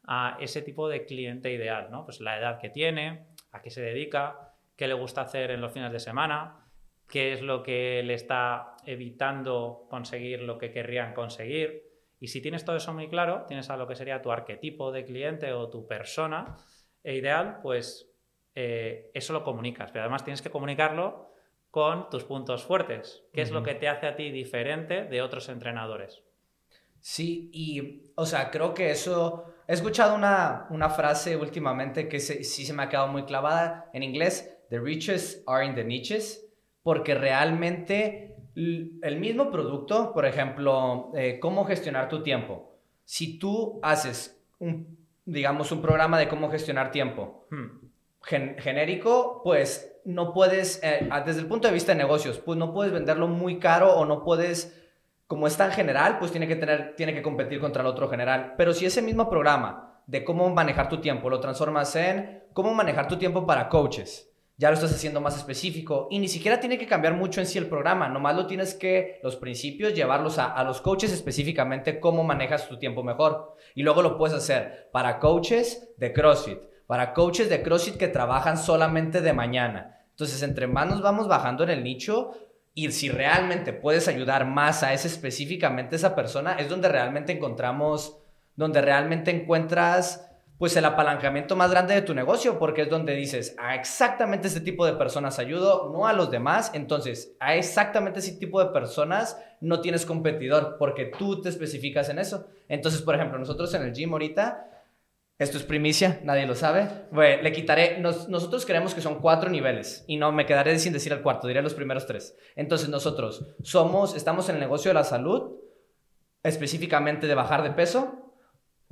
a ese tipo de cliente ideal, ¿no? Pues la edad que tiene, a qué se dedica, qué le gusta hacer en los fines de semana, qué es lo que le está evitando conseguir lo que querrían conseguir. Y si tienes todo eso muy claro, tienes a lo que sería tu arquetipo de cliente o tu persona e ideal, pues eh, eso lo comunicas. Pero además tienes que comunicarlo con tus puntos fuertes. ¿Qué es lo que te hace a ti diferente de otros entrenadores? Sí, y, o sea, creo que eso... He escuchado una, una frase últimamente que sí se me ha quedado muy clavada en inglés. The riches are in the niches porque realmente el mismo producto, por ejemplo, eh, cómo gestionar tu tiempo. Si tú haces un, digamos, un programa de cómo gestionar tiempo hmm. genérico, pues no puedes, eh, desde el punto de vista de negocios, pues no puedes venderlo muy caro o no puedes, como es tan general, pues tiene que, tener, tiene que competir contra el otro general. Pero si ese mismo programa de cómo manejar tu tiempo lo transformas en cómo manejar tu tiempo para coaches, ya lo estás haciendo más específico y ni siquiera tiene que cambiar mucho en sí el programa, nomás lo tienes que, los principios, llevarlos a, los coaches específicamente, cómo manejas tu tiempo mejor. Y luego lo puedes hacer para coaches de CrossFit, para coaches de CrossFit que trabajan solamente de mañana. Entonces, entre más nos vamos bajando en el nicho y si realmente puedes ayudar más a ese específicamente esa persona, es donde realmente encontramos, donde realmente encuentras pues el apalancamiento más grande de tu negocio, porque es donde dices, a exactamente ese tipo de personas ayudo, no a los demás, entonces a exactamente ese tipo de personas no tienes competidor, porque tú te especificas en eso. Entonces, por ejemplo, nosotros en el gym ahorita, esto es primicia, nadie lo sabe, bueno, le quitaré, nosotros creemos que son cuatro niveles, y no me quedaré sin decir el cuarto, diré los primeros tres. Entonces nosotros somos, estamos en el negocio de la salud, específicamente de bajar de peso,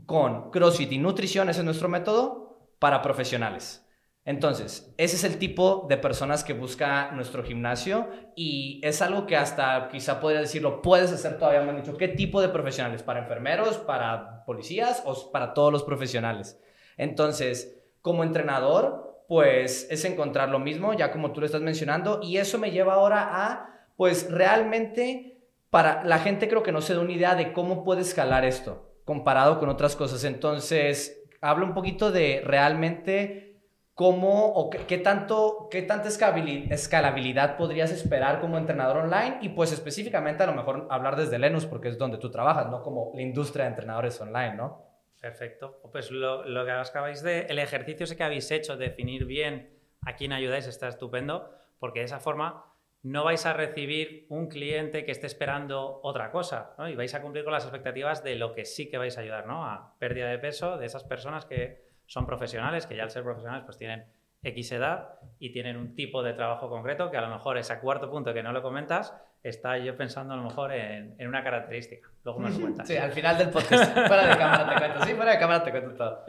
con CrossFit y nutrición, ese es nuestro método, para profesionales. Entonces, ese es el tipo de personas que busca nuestro gimnasio y es algo que hasta quizá podría decirlo, puedes hacer todavía, me han dicho, ¿qué tipo de profesionales? ¿Para enfermeros, para policías o para todos los profesionales? Entonces, como entrenador, pues es encontrar lo mismo, ya como tú lo estás mencionando, y eso me lleva ahora a, pues realmente, para la gente creo que no se da una idea de cómo puede escalar esto comparado con otras cosas. Entonces, habla un poquito de realmente cómo o qué, tanto, qué tanta escalabilidad podrías esperar como entrenador online y pues específicamente a lo mejor hablar desde Lenus porque es donde tú trabajas, no como la industria de entrenadores online, ¿no? Perfecto. Pues lo, lo que acabáis de, el ejercicio ese que habéis hecho, definir bien a quién ayudáis, está estupendo, porque de esa forma no vais a recibir un cliente que esté esperando otra cosa, ¿no? Y vais a cumplir con las expectativas de lo que sí que vais a ayudar, ¿no? A pérdida de peso de esas personas que son profesionales, que ya al ser profesionales pues tienen X edad y tienen un tipo de trabajo concreto que a lo mejor ese cuarto punto que no lo comentas está yo pensando a lo mejor en, una característica. Luego me lo cuentas. Sí, al final del podcast. fuera de cámara te cuento. Sí, fuera de cámara te cuento todo.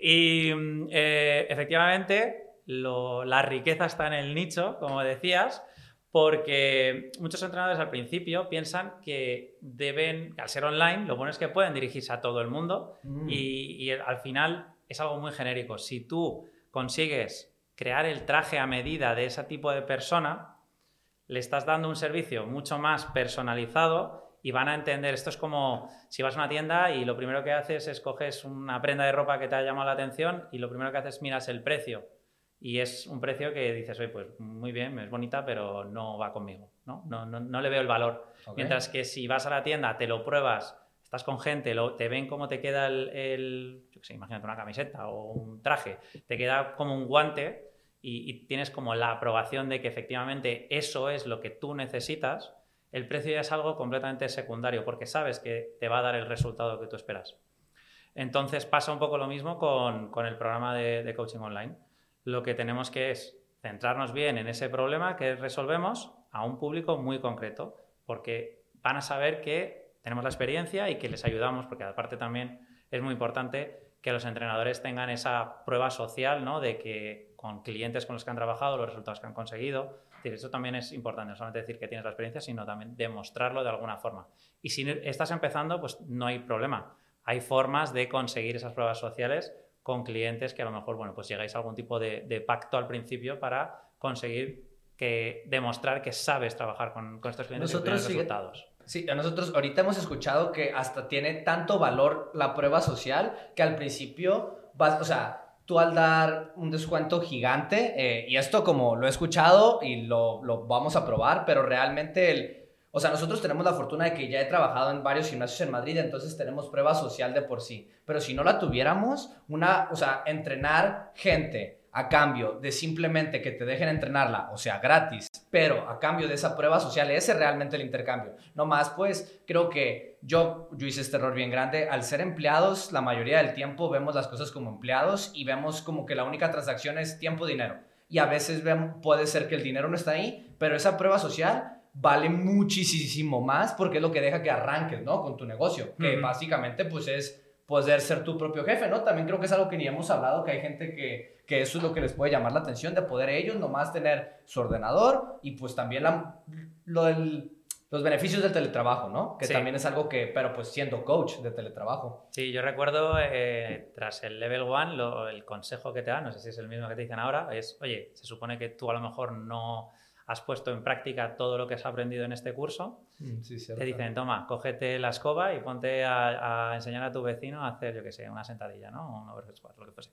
Y eh, efectivamente la riqueza está en el nicho, como decías, porque muchos entrenadores al principio piensan que deben, al ser online, lo bueno es que pueden dirigirse a todo el mundo mm. y, al final es algo muy genérico. Si tú consigues crear el traje a medida de ese tipo de persona, le estás dando un servicio mucho más personalizado y van a entender, esto es como si vas a una tienda y lo primero que haces es coges una prenda de ropa que te ha llamado la atención y lo primero que haces es miras el precio y es un precio que dices, oye, pues muy bien, es bonita, pero no va conmigo, ¿no? No, no, le veo el valor. Mientras que si vas a la tienda, te lo pruebas, estás con gente, lo, te ven cómo te queda el, imagínate una camiseta o un traje, te queda como un guante y, tienes como la aprobación de que efectivamente eso es lo que tú necesitas, el precio ya es algo completamente secundario porque sabes que te va a dar el resultado que tú esperas. Entonces pasa un poco lo mismo con, con el programa de coaching online lo que tenemos que es centrarnos bien en ese problema que resolvemos a un público muy concreto, porque van a saber que tenemos la experiencia y que les ayudamos, porque aparte también es muy importante que los entrenadores tengan esa prueba social, ¿no? De que con clientes con los que han trabajado, los resultados que han conseguido. eso también es importante, no solamente decir que tienes la experiencia, sino también demostrarlo de alguna forma. Y si estás empezando, pues no hay problema. Hay formas de conseguir esas pruebas sociales con clientes que a lo mejor, bueno, pues llegáis a algún tipo de, pacto al principio para conseguir que demostrar que sabes trabajar con, estos clientes Nosotros y resultados. Sí, a nosotros ahorita hemos escuchado que hasta tiene tanto valor la prueba social que al principio vas, o sea, tú al dar un descuento gigante, eh, y esto como lo he escuchado y lo, lo, vamos a probar, pero realmente el... O sea, nosotros tenemos la fortuna de que ya he trabajado en varios gimnasios en Madrid, entonces tenemos prueba social de por sí. Pero si no la tuviéramos, una, o sea, entrenar gente a cambio de simplemente que te dejen entrenarla, o sea, gratis, pero a cambio de esa prueba social, ese es realmente el intercambio. No más, pues creo que yo, yo hice este error bien grande. Al ser empleados, la mayoría del tiempo vemos las cosas como empleados y vemos como que la única transacción es tiempo-dinero. Y a veces vemos, puede ser que el dinero no está ahí, pero esa prueba social vale muchísimo más porque es lo que deja que arranques, ¿no? Con tu negocio, que básicamente pues es poder ser tu propio jefe, ¿no? También creo que es algo que ni hemos hablado, que hay gente que, que eso es lo que les puede llamar la atención, de poder ellos nomás tener su ordenador y pues también la, lo del, los beneficios del teletrabajo, ¿no? Que también es algo que, pero pues siendo coach de teletrabajo. Sí, yo recuerdo eh, tras el level one, lo, el consejo que te dan, no sé si es el mismo que te dicen ahora, es, oye, se supone que tú a lo mejor no has puesto en práctica todo lo que has aprendido en este curso, mm, te dicen, toma, cógete la escoba y ponte a, enseñar a tu vecino a hacer, yo qué sé, una sentadilla, ¿no? Un overhead squat, lo que fuese.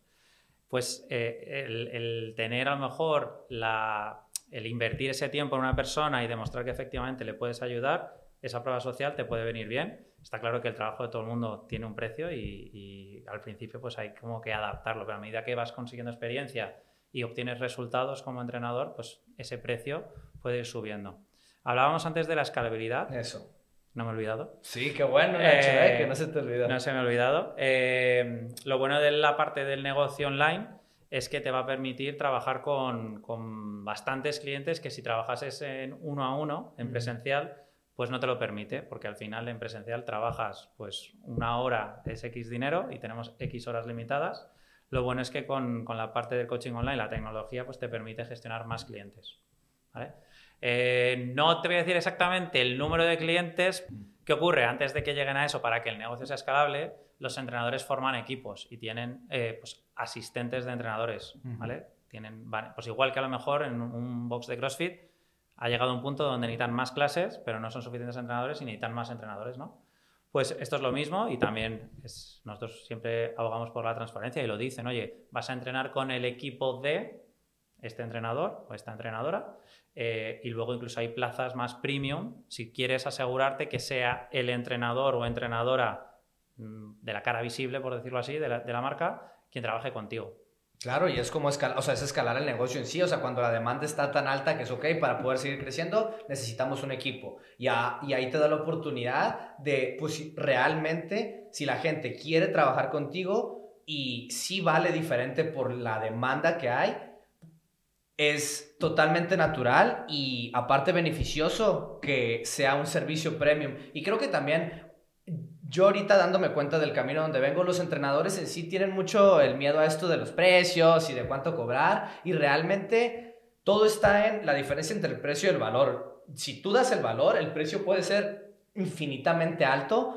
Pues eh, el, tener a lo mejor la, el invertir ese tiempo en una persona y demostrar que efectivamente le puedes ayudar, esa prueba social te puede venir bien. Está claro que el trabajo de todo el mundo tiene un precio y, y al principio pues hay como que adaptarlo, pero a medida que vas consiguiendo experiencia y obtienes resultados como entrenador, pues ese precio puede ir subiendo. Hablábamos antes de la escalabilidad. Eso. No me he olvidado. Sí, qué bueno, eh, que no se te olvidó. No se me ha olvidado. Eh, lo bueno de la parte del negocio online es que te va a permitir trabajar con, con bastantes clientes que si trabajases en uno a uno, en presencial, pues no te lo permite, porque al final en presencial trabajas pues una hora es X dinero y tenemos X horas limitadas lo bueno es que con, la parte del coaching online, la tecnología, pues te permite gestionar más clientes. Eh, no te voy a decir exactamente el número de clientes. ¿Qué ocurre? Antes de que lleguen a eso, para que el negocio sea escalable, los entrenadores forman equipos y tienen eh, pues, asistentes de entrenadores. ¿vale? Tienen, pues igual que a lo mejor en un box de CrossFit ha llegado un punto donde necesitan más clases, pero no son suficientes entrenadores y necesitan más entrenadores, ¿no? Pues esto es lo mismo y también nosotros siempre abogamos por la transparencia y lo dicen, oye, vas a entrenar con el equipo de este entrenador o esta entrenadora eh, y luego incluso hay plazas más premium si quieres asegurarte que sea el entrenador o entrenadora mm, de la cara visible, por decirlo así, de la marca, quien trabaje contigo. Claro, y es como escalar, o sea, es escalar el negocio en sí, o sea, cuando la demanda está tan alta que es ok, para poder seguir creciendo necesitamos un equipo. Y, y ahí te da la oportunidad de, pues, realmente, si la gente quiere trabajar contigo y sí vale diferente por la demanda que hay, es totalmente natural y aparte beneficioso que sea un servicio premium. Y creo que también yo ahorita dándome cuenta del camino donde vengo, los entrenadores en sí tienen mucho el miedo a esto de los precios y de cuánto cobrar y realmente todo está en la diferencia entre el precio y el valor. Si tú das el valor, el precio puede ser infinitamente alto,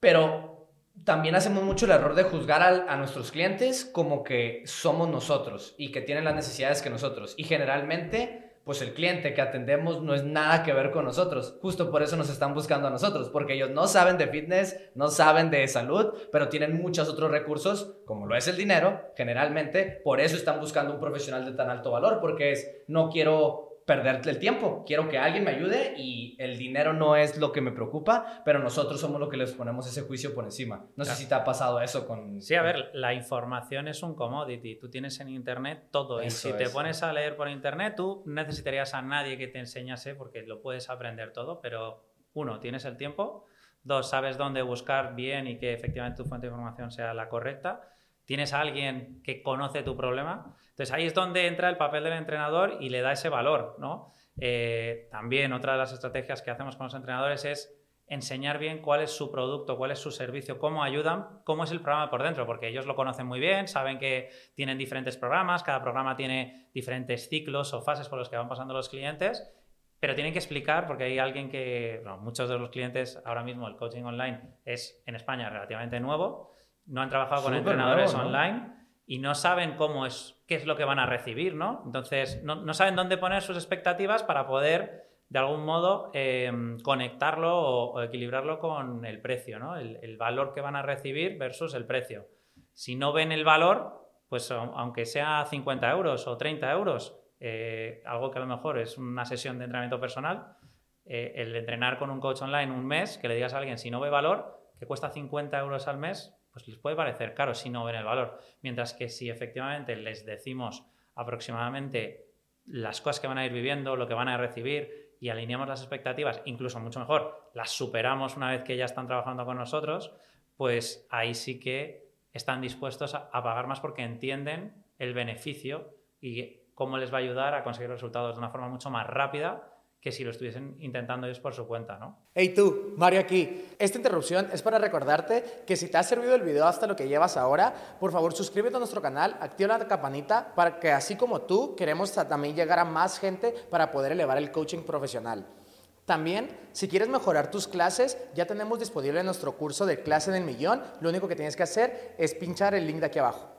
pero también hacemos mucho el error de juzgar a, nuestros clientes como que somos nosotros y que tienen las necesidades que nosotros. Y generalmente pues el cliente que atendemos no es nada que ver con nosotros. Justo por eso nos están buscando a nosotros, porque ellos no saben de fitness, no saben de salud, pero tienen muchos otros recursos, como lo es el dinero, generalmente. Por eso están buscando un profesional de tan alto valor, porque es, no quiero perderte el tiempo. Quiero que alguien me ayude y el dinero no es lo que me preocupa, pero nosotros somos los que les ponemos ese juicio por encima. No sé si te ha pasado eso con... Sí, a ver, la información es un commodity. Tú tienes en Internet todo y si te pones a leer por Internet, tú necesitarías a nadie que te enseñase porque lo puedes aprender todo, pero uno, tienes el tiempo. Dos, sabes dónde buscar bien y que efectivamente tu fuente de información sea la correcta. Tienes a alguien que conoce tu problema entonces ahí es donde entra el papel del entrenador y le da ese valor, ¿no? Eh, también otra de las estrategias que hacemos con los entrenadores es enseñar bien cuál es su producto, cuál es su servicio, cómo ayudan, cómo es el programa por dentro, porque ellos lo conocen muy bien, saben que tienen diferentes programas, cada programa tiene diferentes ciclos o fases por los que van pasando los clientes, pero tienen que explicar, porque hay alguien que, muchos de los clientes ahora mismo el coaching online es en España relativamente nuevo, no han trabajado con entrenadores online y no saben cómo es, qué es lo que van a recibir, ¿no? Entonces, no, no saben dónde poner sus expectativas para poder de algún modo em, conectarlo o, equilibrarlo con el precio, ¿no? El, valor que van a recibir versus el precio. Si no ven el valor, pues aunque sea 50 euros o 30 euros, eh, algo que a lo mejor es una sesión de entrenamiento personal, eh, el entrenar con un coach online un mes, que le digas a alguien si no ve valor, que cuesta 50 euros al mes, pues les puede parecer caro si no ven el valor. Mientras que si efectivamente les decimos aproximadamente las cosas que van a ir viviendo, lo que van a recibir, y alineamos las expectativas, incluso mucho mejor, las superamos una vez que ya están trabajando con nosotros, pues ahí sí que están dispuestos a, pagar más porque entienden el beneficio y cómo les va a ayudar a conseguir resultados de una forma mucho más rápida que si lo estuviesen intentando ellos por su cuenta, ¿no? Hey tú, Mario aquí. Esta interrupción es para recordarte que si te ha servido el video hasta lo que llevas ahora, por favor suscríbete a nuestro canal, activa la campanita para que así como tú queremos también llegar a más gente para poder elevar el coaching profesional. También, si quieres mejorar tus clases, ya tenemos disponible nuestro curso de clase del millón. Lo único que tienes que hacer es pinchar el link de aquí abajo.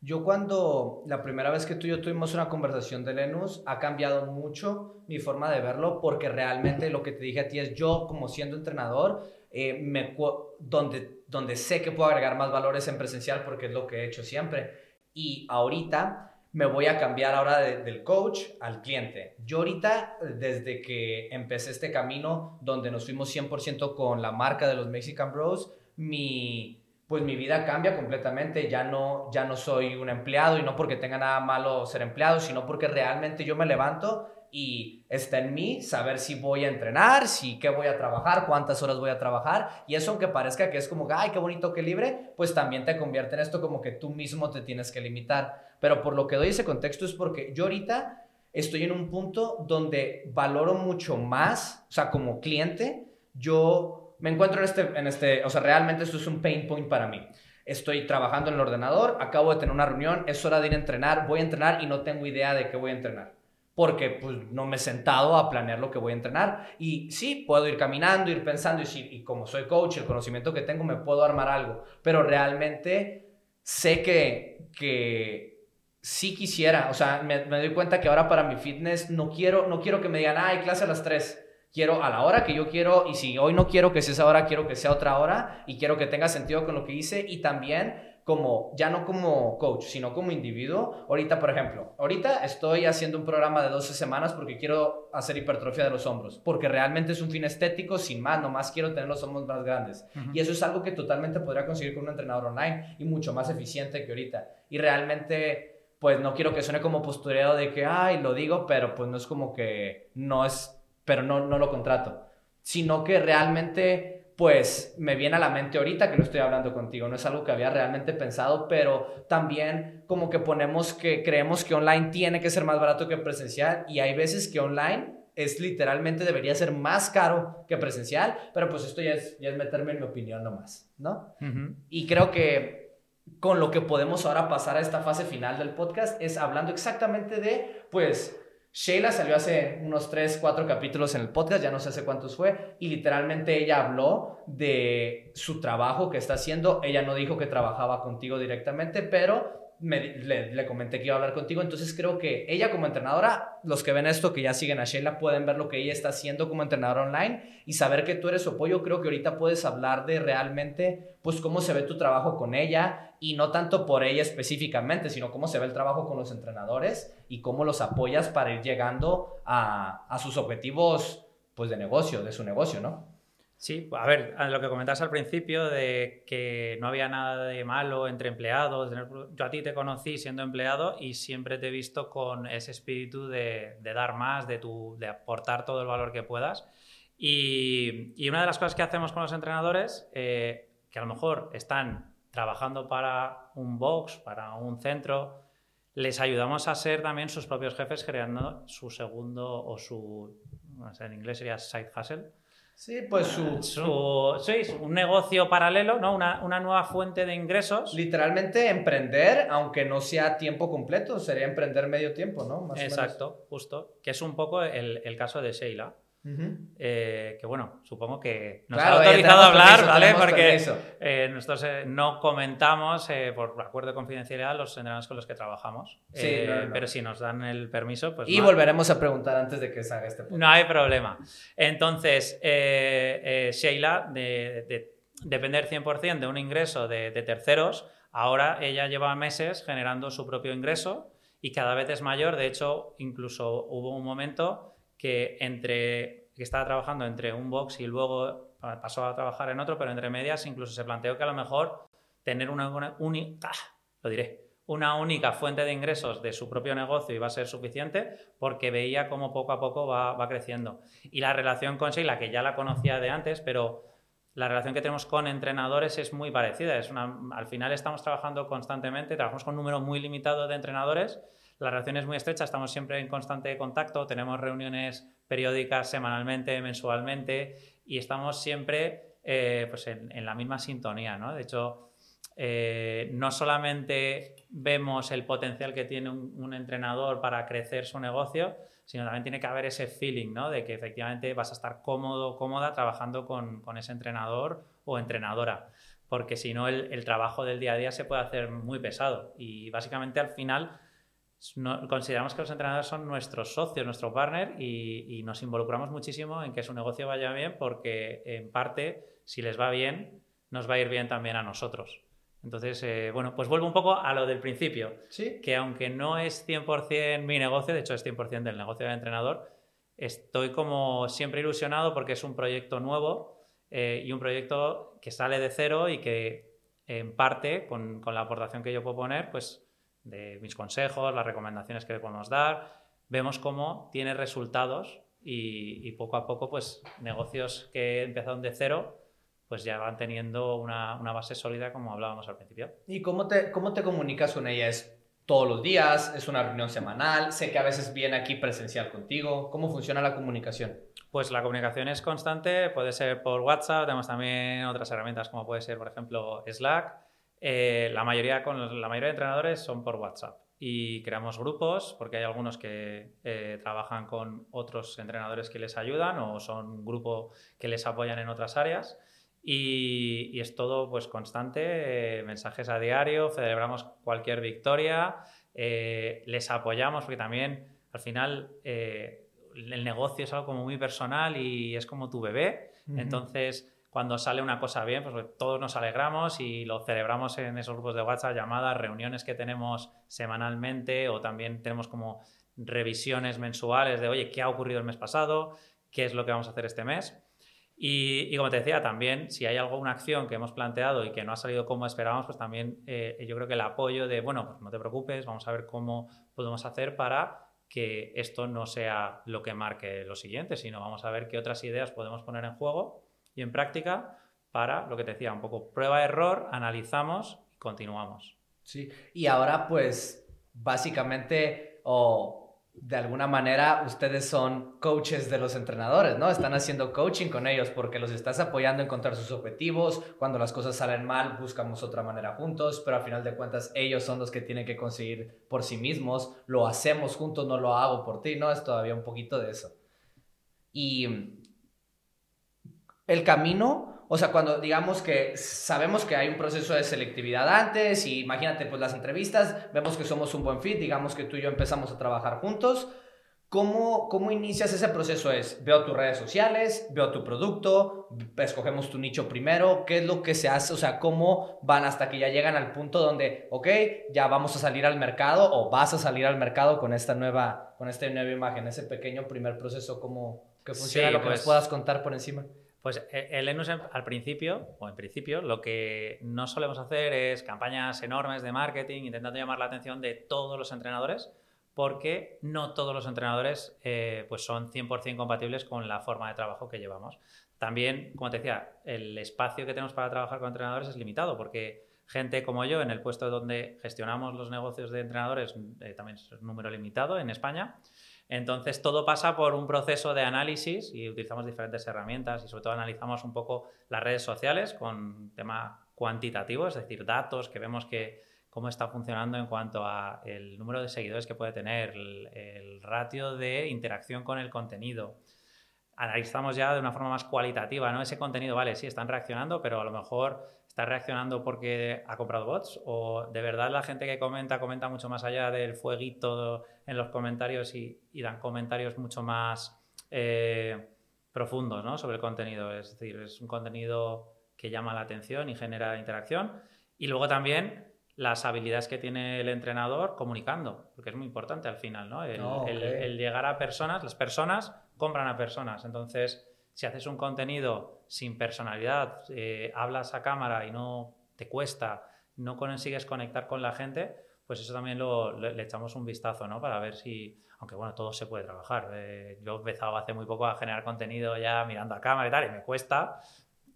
Yo cuando la primera vez que tú y yo tuvimos una conversación de Lenus, ha cambiado mucho mi forma de verlo porque realmente lo que te dije a ti es yo como siendo entrenador, eh, me, donde, donde sé que puedo agregar más valores en presencial porque es lo que he hecho siempre. Y ahorita me voy a cambiar ahora del coach al cliente. Yo ahorita, desde que empecé este camino donde nos fuimos 100% con la marca de los Mexican Bros, mi pues mi vida cambia completamente, ya no, ya no soy un empleado y no porque tenga nada malo ser empleado, sino porque realmente yo me levanto y está en mí saber si voy a entrenar, si qué voy a trabajar, cuántas horas voy a trabajar y eso aunque parezca que es como, ay, qué bonito, qué libre, pues también te convierte en esto como que tú mismo te tienes que limitar. Pero por lo que doy ese contexto es porque yo ahorita estoy en un punto donde valoro mucho más, o sea, como cliente, yo me encuentro en este, en este, o sea, realmente esto es un pain point para mí. Estoy trabajando en el ordenador, acabo de tener una reunión, es hora de ir a entrenar, voy a entrenar y no tengo idea de qué voy a entrenar. Porque pues no me he sentado a planear lo que voy a entrenar. Y sí, puedo ir caminando, ir pensando y, sí, y como soy coach, el conocimiento que tengo, me puedo armar algo. Pero realmente sé que, que sí quisiera, o sea, me, me doy cuenta que ahora para mi fitness no quiero, no quiero que me digan, ah, clase a las 3 quiero a la hora que yo quiero y si hoy no quiero que sea esa hora, quiero que sea otra hora y quiero que tenga sentido con lo que hice y también como, ya no como coach, sino como individuo. Ahorita, por ejemplo, ahorita estoy haciendo un programa de 12 semanas porque quiero hacer hipertrofia de los hombros, porque realmente es un fin estético, sin más, nomás quiero tener los hombros más grandes. Y eso es algo que totalmente podría conseguir con un entrenador online y mucho más eficiente que ahorita. Y realmente, pues no quiero que suene como postureo de que, ay, lo digo, pero pues no es como que no es pero no, no lo contrato, sino que realmente pues me viene a la mente ahorita que lo estoy hablando contigo, no es algo que había realmente pensado, pero también como que ponemos que creemos que online tiene que ser más barato que presencial y hay veces que online es literalmente debería ser más caro que presencial, pero pues esto ya es, ya es meterme en mi opinión nomás, ¿no? Y creo que con lo que podemos ahora pasar a esta fase final del podcast es hablando exactamente de, pues, Sheila salió hace unos 3, 4 capítulos en el podcast, ya no sé hace cuántos fue, y literalmente ella habló de su trabajo que está haciendo. Ella no dijo que trabajaba contigo directamente, pero le, comenté que iba a hablar contigo, entonces creo que ella como entrenadora, los que ven esto, que ya siguen a Sheila, pueden ver lo que ella está haciendo como entrenadora online y saber que tú eres su apoyo, creo que ahorita puedes hablar de realmente, pues cómo se ve tu trabajo con ella y no tanto por ella específicamente, sino cómo se ve el trabajo con los entrenadores y cómo los apoyas para ir llegando a, a sus objetivos, pues de negocio, de su negocio, ¿no? Sí, a ver, lo que comentabas al principio de que no había nada de malo entre empleados. Yo a ti te conocí siendo empleado y siempre te he visto con ese espíritu de, dar más, de, tu, de aportar todo el valor que puedas. Y, una de las cosas que hacemos con los entrenadores, eh, que a lo mejor están trabajando para un box, para un centro, les ayudamos a ser también sus propios jefes creando su segundo o su, en inglés sería side hustle Sí, pues su, su, sí, un negocio paralelo, ¿no? Una, una, nueva fuente de ingresos. Literalmente emprender, aunque no sea tiempo completo, sería emprender medio tiempo, ¿no? Más Exacto, justo. Que es un poco el, el caso de Sheila. Eh, que bueno, supongo que nos ha autorizado a hablar, ¿vale? Porque eh, nosotros eh, no comentamos por acuerdo de confidencialidad los entrenadores con los que trabajamos. Pero si nos dan el permiso, pues. Y volveremos a preguntar antes de que salga este punto. No hay problema. Entonces, Sheila, de, depender 100% de un ingreso de, de terceros, ahora ella lleva meses generando su propio ingreso y cada vez es mayor. De hecho, incluso hubo un momento que entre que estaba trabajando entre un box y luego pasó a trabajar en otro, pero entre medias incluso se planteó que a lo mejor tener una, única, ah, lo diré, una única fuente de ingresos de su propio negocio iba a ser suficiente porque veía cómo poco a poco va, va creciendo. Y la relación con Sheila, que ya la conocía de antes, pero la relación que tenemos con entrenadores es muy parecida. Es una, al final estamos trabajando constantemente, trabajamos con un número muy limitado de entrenadores la relación es muy estrecha, estamos siempre en constante contacto, tenemos reuniones periódicas semanalmente, mensualmente y estamos siempre eh, pues en, la misma sintonía. ¿no? De hecho, eh, no solamente vemos el potencial que tiene un, entrenador para crecer su negocio, sino también tiene que haber ese feeling ¿no? de que efectivamente vas a estar cómodo, cómoda trabajando con, ese entrenador o entrenadora porque si no el, el, trabajo del día a día se puede hacer muy pesado y básicamente al final consideramos que los entrenadores son nuestros socios, nuestro partner y, nos involucramos muchísimo en que su negocio vaya bien porque en parte, si les va bien, nos va a ir bien también a nosotros. Entonces, eh, bueno, pues vuelvo un poco a lo del principio, ¿Sí? que aunque no es 100% mi negocio, de hecho es 100% del negocio del entrenador, estoy como siempre ilusionado porque es un proyecto nuevo eh, y un proyecto que sale de cero y que en parte, con, con la aportación que yo puedo poner, pues de mis consejos, las recomendaciones que le podemos dar, vemos cómo tiene resultados y, poco a poco, pues negocios que empezaron de cero, pues ya van teniendo una, base sólida como hablábamos al principio. ¿Y cómo te, cómo te comunicas con ella? ¿Es todos los días? ¿Es una reunión semanal? Sé que a veces viene aquí presencial contigo. ¿Cómo funciona la comunicación? Pues la comunicación es constante, puede ser por WhatsApp, tenemos también otras herramientas como puede ser, por ejemplo, Slack. Eh, la, mayoría, con la mayoría de entrenadores son por WhatsApp. Y creamos grupos porque hay algunos que eh, trabajan con otros entrenadores que les ayudan o son un grupo que les apoyan en otras áreas. Y, es todo pues constante, eh, mensajes a diario, celebramos cualquier victoria, les apoyamos porque también al final el negocio es algo como muy personal y es como tu bebé, entonces cuando sale una cosa bien, pues todos nos alegramos y lo celebramos en esos grupos de WhatsApp, llamadas, reuniones que tenemos semanalmente o también tenemos como revisiones mensuales de, oye, ¿qué ha ocurrido el mes pasado? ¿Qué es lo que vamos a hacer este mes? Y, como te decía, también si hay alguna acción que hemos planteado y que no ha salido como esperábamos, pues también eh, yo creo que el apoyo de, bueno, pues no te preocupes, vamos a ver cómo podemos hacer para que esto no sea lo que marque lo siguiente, sino vamos a ver qué otras ideas podemos poner en juego y en práctica para lo que te decía, un poco prueba-error, analizamos y continuamos. Sí, y ahora pues básicamente o de alguna manera ustedes son coaches de los entrenadores, ¿no? Están haciendo coaching con ellos porque los estás apoyando a encontrar sus objetivos. Cuando las cosas salen mal, buscamos otra manera juntos, pero al final de cuentas ellos son los que tienen que conseguir por sí mismos. Lo hacemos juntos, no lo hago por ti, ¿no? Es todavía un poquito de eso. Y el camino, o sea, cuando digamos que sabemos que hay un proceso de selectividad antes y imagínate pues las entrevistas, vemos que somos un buen fit, digamos que tú y yo empezamos a trabajar juntos, ¿cómo, cómo inicias ese proceso? Es, veo tus redes sociales, veo tu producto, escogemos tu nicho primero, ¿qué es lo que se hace? O sea, ¿cómo van hasta que ya llegan al punto donde, ok, ya vamos a salir al mercado o vas a salir al mercado con esta nueva, con esta nueva imagen, ese pequeño primer proceso, ¿cómo que funciona? lo que pues puedas contar por encima. Pues eh, el ENUS al principio, o en principio, lo que no solemos hacer es campañas enormes de marketing intentando llamar la atención de todos los entrenadores, porque no todos los entrenadores eh, pues son 100% compatibles con la forma de trabajo que llevamos. También, como te decía, el espacio que tenemos para trabajar con entrenadores es limitado, porque gente como yo, en el puesto donde gestionamos los negocios de entrenadores, eh, también es un número limitado en España. Entonces, todo pasa por un proceso de análisis y utilizamos diferentes herramientas y sobre todo analizamos un poco las redes sociales con tema cuantitativo, es decir, datos que vemos que cómo está funcionando en cuanto a el número de seguidores que puede tener, el, ratio de interacción con el contenido. Analizamos ya de una forma más cualitativa, ¿no? Ese contenido, vale, sí, están reaccionando, pero a lo mejor está reaccionando porque ha comprado bots o de verdad la gente que comenta comenta mucho más allá del fueguito en los comentarios y, dan comentarios mucho más eh, profundos ¿no? sobre el contenido. Es decir, es un contenido que llama la atención y genera interacción. Y luego también las habilidades que tiene el entrenador comunicando, porque es muy importante al final, ¿no? El, Oh, ok. el llegar a personas, las personas compran a personas. Entonces, si haces un contenido sin personalidad, eh, hablas a cámara y no te cuesta, no consigues conectar con la gente, pues eso también lo, le, le echamos un vistazo, ¿no? Para ver si, aunque bueno, todo se puede trabajar. Eh, yo he empezado hace muy poco a generar contenido ya mirando a cámara y tal, y me cuesta.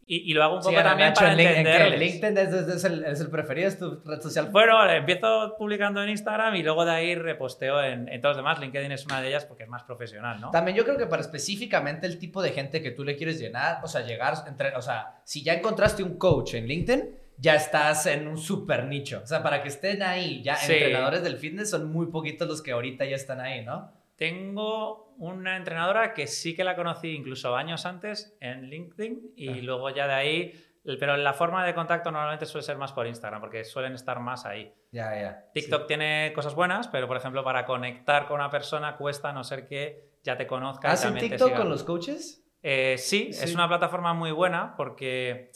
Y, y lo hago un poco a también Nacho para en, Lin- en entenderles. LinkedIn es, es- es el, es el preferido, es tu red social. Bueno, vale, empiezo publicando en Instagram y luego de ahí reposteo en, en todos los demás. LinkedIn es una de ellas porque es más profesional, ¿no? También yo creo que para específicamente el tipo de gente que tú le quieres llenar, o sea, llegar, entre, o sea, si ya encontraste un coach en LinkedIn, ya estás en un super nicho. O sea, para que estén ahí, ya Sí. entrenadores del fitness son muy poquitos los que ahorita ya están ahí, ¿no? Tengo una entrenadora que sí que la conocí incluso años antes en LinkedIn y Ah. luego ya de ahí, pero la forma de contacto normalmente suele ser más por Instagram porque suelen estar más ahí. Ya, ya. TikTok tiene cosas buenas, pero por ejemplo para conectar con una persona cuesta a no ser que ya te conozca. ¿Hacen te TikTok con los coaches? Eh, sí, Sí. es una plataforma muy buena porque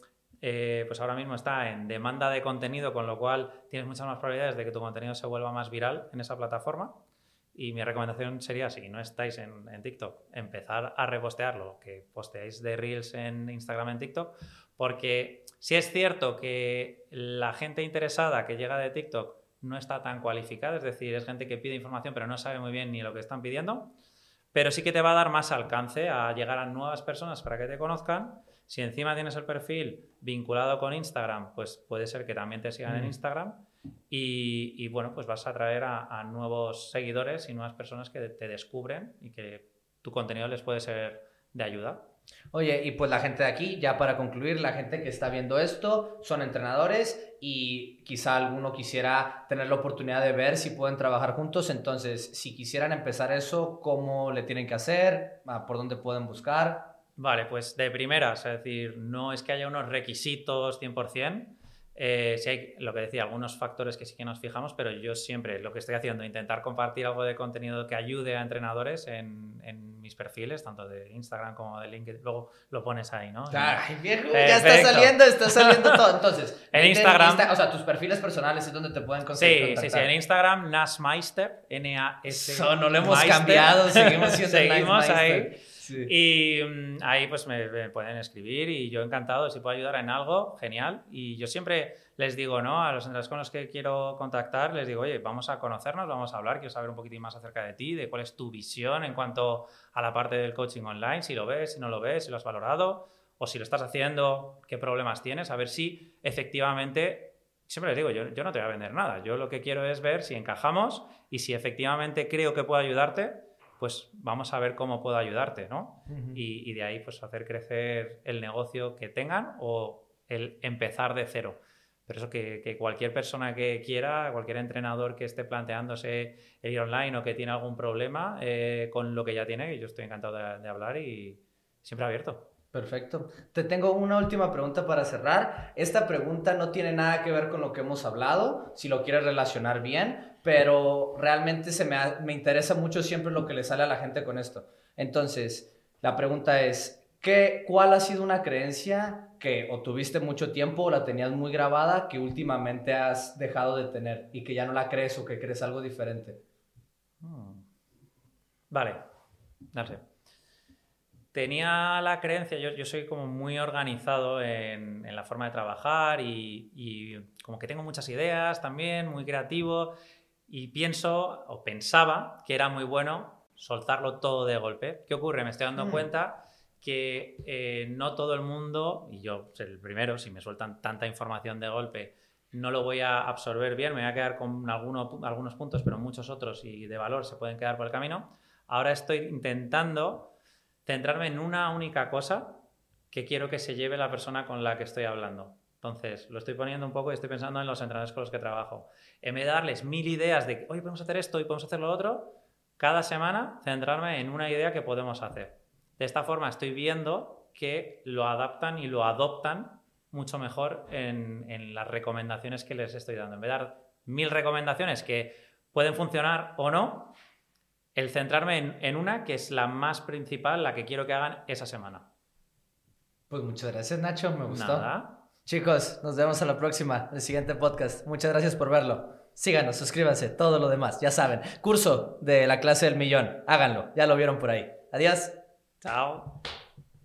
eh, pues ahora mismo está en demanda de contenido, con lo cual tienes muchas más probabilidades de que tu contenido se vuelva más viral en esa plataforma. Y mi recomendación sería, si no estáis en, TikTok, empezar a repostearlo, que posteáis de Reels en Instagram, en TikTok, porque sí es cierto que la gente interesada que llega de TikTok no está tan cualificada, es decir, es gente que pide información pero no sabe muy bien ni lo que están pidiendo, pero sí que te va a dar más alcance a llegar a nuevas personas para que te conozcan. Si encima tienes el perfil vinculado con Instagram, pues puede ser que también te sigan en Mm. Instagram y, y, bueno, pues vas a atraer a, a nuevos seguidores y nuevas personas que te descubren y que tu contenido les puede ser de ayuda. Oye, y pues la gente de aquí, ya para concluir, la gente que está viendo esto son entrenadores y quizá alguno quisiera tener la oportunidad de ver si pueden trabajar juntos. Entonces, si quisieran empezar eso, ¿cómo le tienen que hacer? Ah, ¿Por dónde pueden buscar? Vale, pues de primeras, es decir, no es que haya unos requisitos 100%. Eh, sí hay, lo que decía, algunos factores que sí que nos fijamos, pero yo siempre lo que estoy haciendo, intentar compartir algo de contenido que ayude a entrenadores en, en mis perfiles, tanto de Instagram como de LinkedIn. Luego lo pones ahí, ¿no? Ay, viejo, ya está saliendo, está saliendo todo. Entonces, En Instagram. Insta- o sea, tus perfiles personales es donde te pueden conseguir. Sí, sí, sí, en Instagram, Nasmeister, N-A-S. Eso, no lo hemos Meister. cambiado, seguimos siendo Seguimos ahí. Sí. Y mm, ahí pues me, me pueden escribir y yo encantado, si puedo ayudar en algo, genial. Y yo siempre les digo, ¿no? A los entrenadores con los que quiero contactar, les digo, oye, vamos a conocernos, vamos a hablar, quiero saber un poquitín más acerca de ti, de cuál es tu visión en cuanto a la parte del coaching online, si lo ves, si no lo ves, si lo has valorado, o si lo estás haciendo, qué problemas tienes, a ver si efectivamente, siempre les digo, yo, yo no te voy a vender nada, yo lo que quiero es ver si encajamos y si efectivamente creo que puedo ayudarte, pues vamos a ver cómo puedo ayudarte, ¿no? Y, y de ahí pues hacer crecer el negocio que tengan o el empezar de cero. Pero eso que, que cualquier persona que quiera, cualquier entrenador que esté planteándose el ir online o que tiene algún problema eh, con lo que ya tiene, yo estoy encantado de, de hablar y siempre abierto. Perfecto. Te tengo una última pregunta para cerrar. Esta pregunta no tiene nada que ver con lo que hemos hablado, si lo quieres relacionar bien, pero realmente se me, me interesa mucho siempre lo que le sale a la gente con esto. Entonces, la pregunta es, ¿qué, ¿cuál ha sido una creencia que o tuviste mucho tiempo o la tenías muy grabada que últimamente has dejado de tener y que ya no la crees o que crees algo diferente? Vale, no. Tenía la creencia, yo, yo soy como muy organizado en, en la forma de trabajar y, y como que tengo muchas ideas también, muy creativo y pienso o pensaba que era muy bueno soltarlo todo de golpe. ¿Qué ocurre? Me estoy dando Mm. cuenta que eh, no todo el mundo, y yo el primero, si me sueltan tanta información de golpe, no lo voy a absorber bien, me voy a quedar con alguno- algunos puntos, pero muchos otros y de valor se pueden quedar por el camino. Ahora estoy intentando centrarme en una única cosa que quiero que se lleve la persona con la que estoy hablando. Entonces, lo estoy poniendo un poco y estoy pensando en los entrenadores con los que trabajo. En vez de darles mil ideas de, hoy podemos hacer esto, hoy podemos hacer lo otro, cada semana centrarme en una idea que podemos hacer. De esta forma estoy viendo que lo adaptan y lo adoptan mucho mejor en, las recomendaciones que les estoy dando. En vez de dar mil recomendaciones que pueden funcionar o no, el centrarme en, una que es la más principal, la que quiero que hagan esa semana. Pues muchas gracias, Nacho, me gustó. Chicos, nos vemos a la próxima, el siguiente podcast. Muchas gracias por verlo. Síganos, suscríbanse, todo lo demás, ya saben. Curso de la clase del millón, háganlo, ya lo vieron por ahí. Adiós. Chao.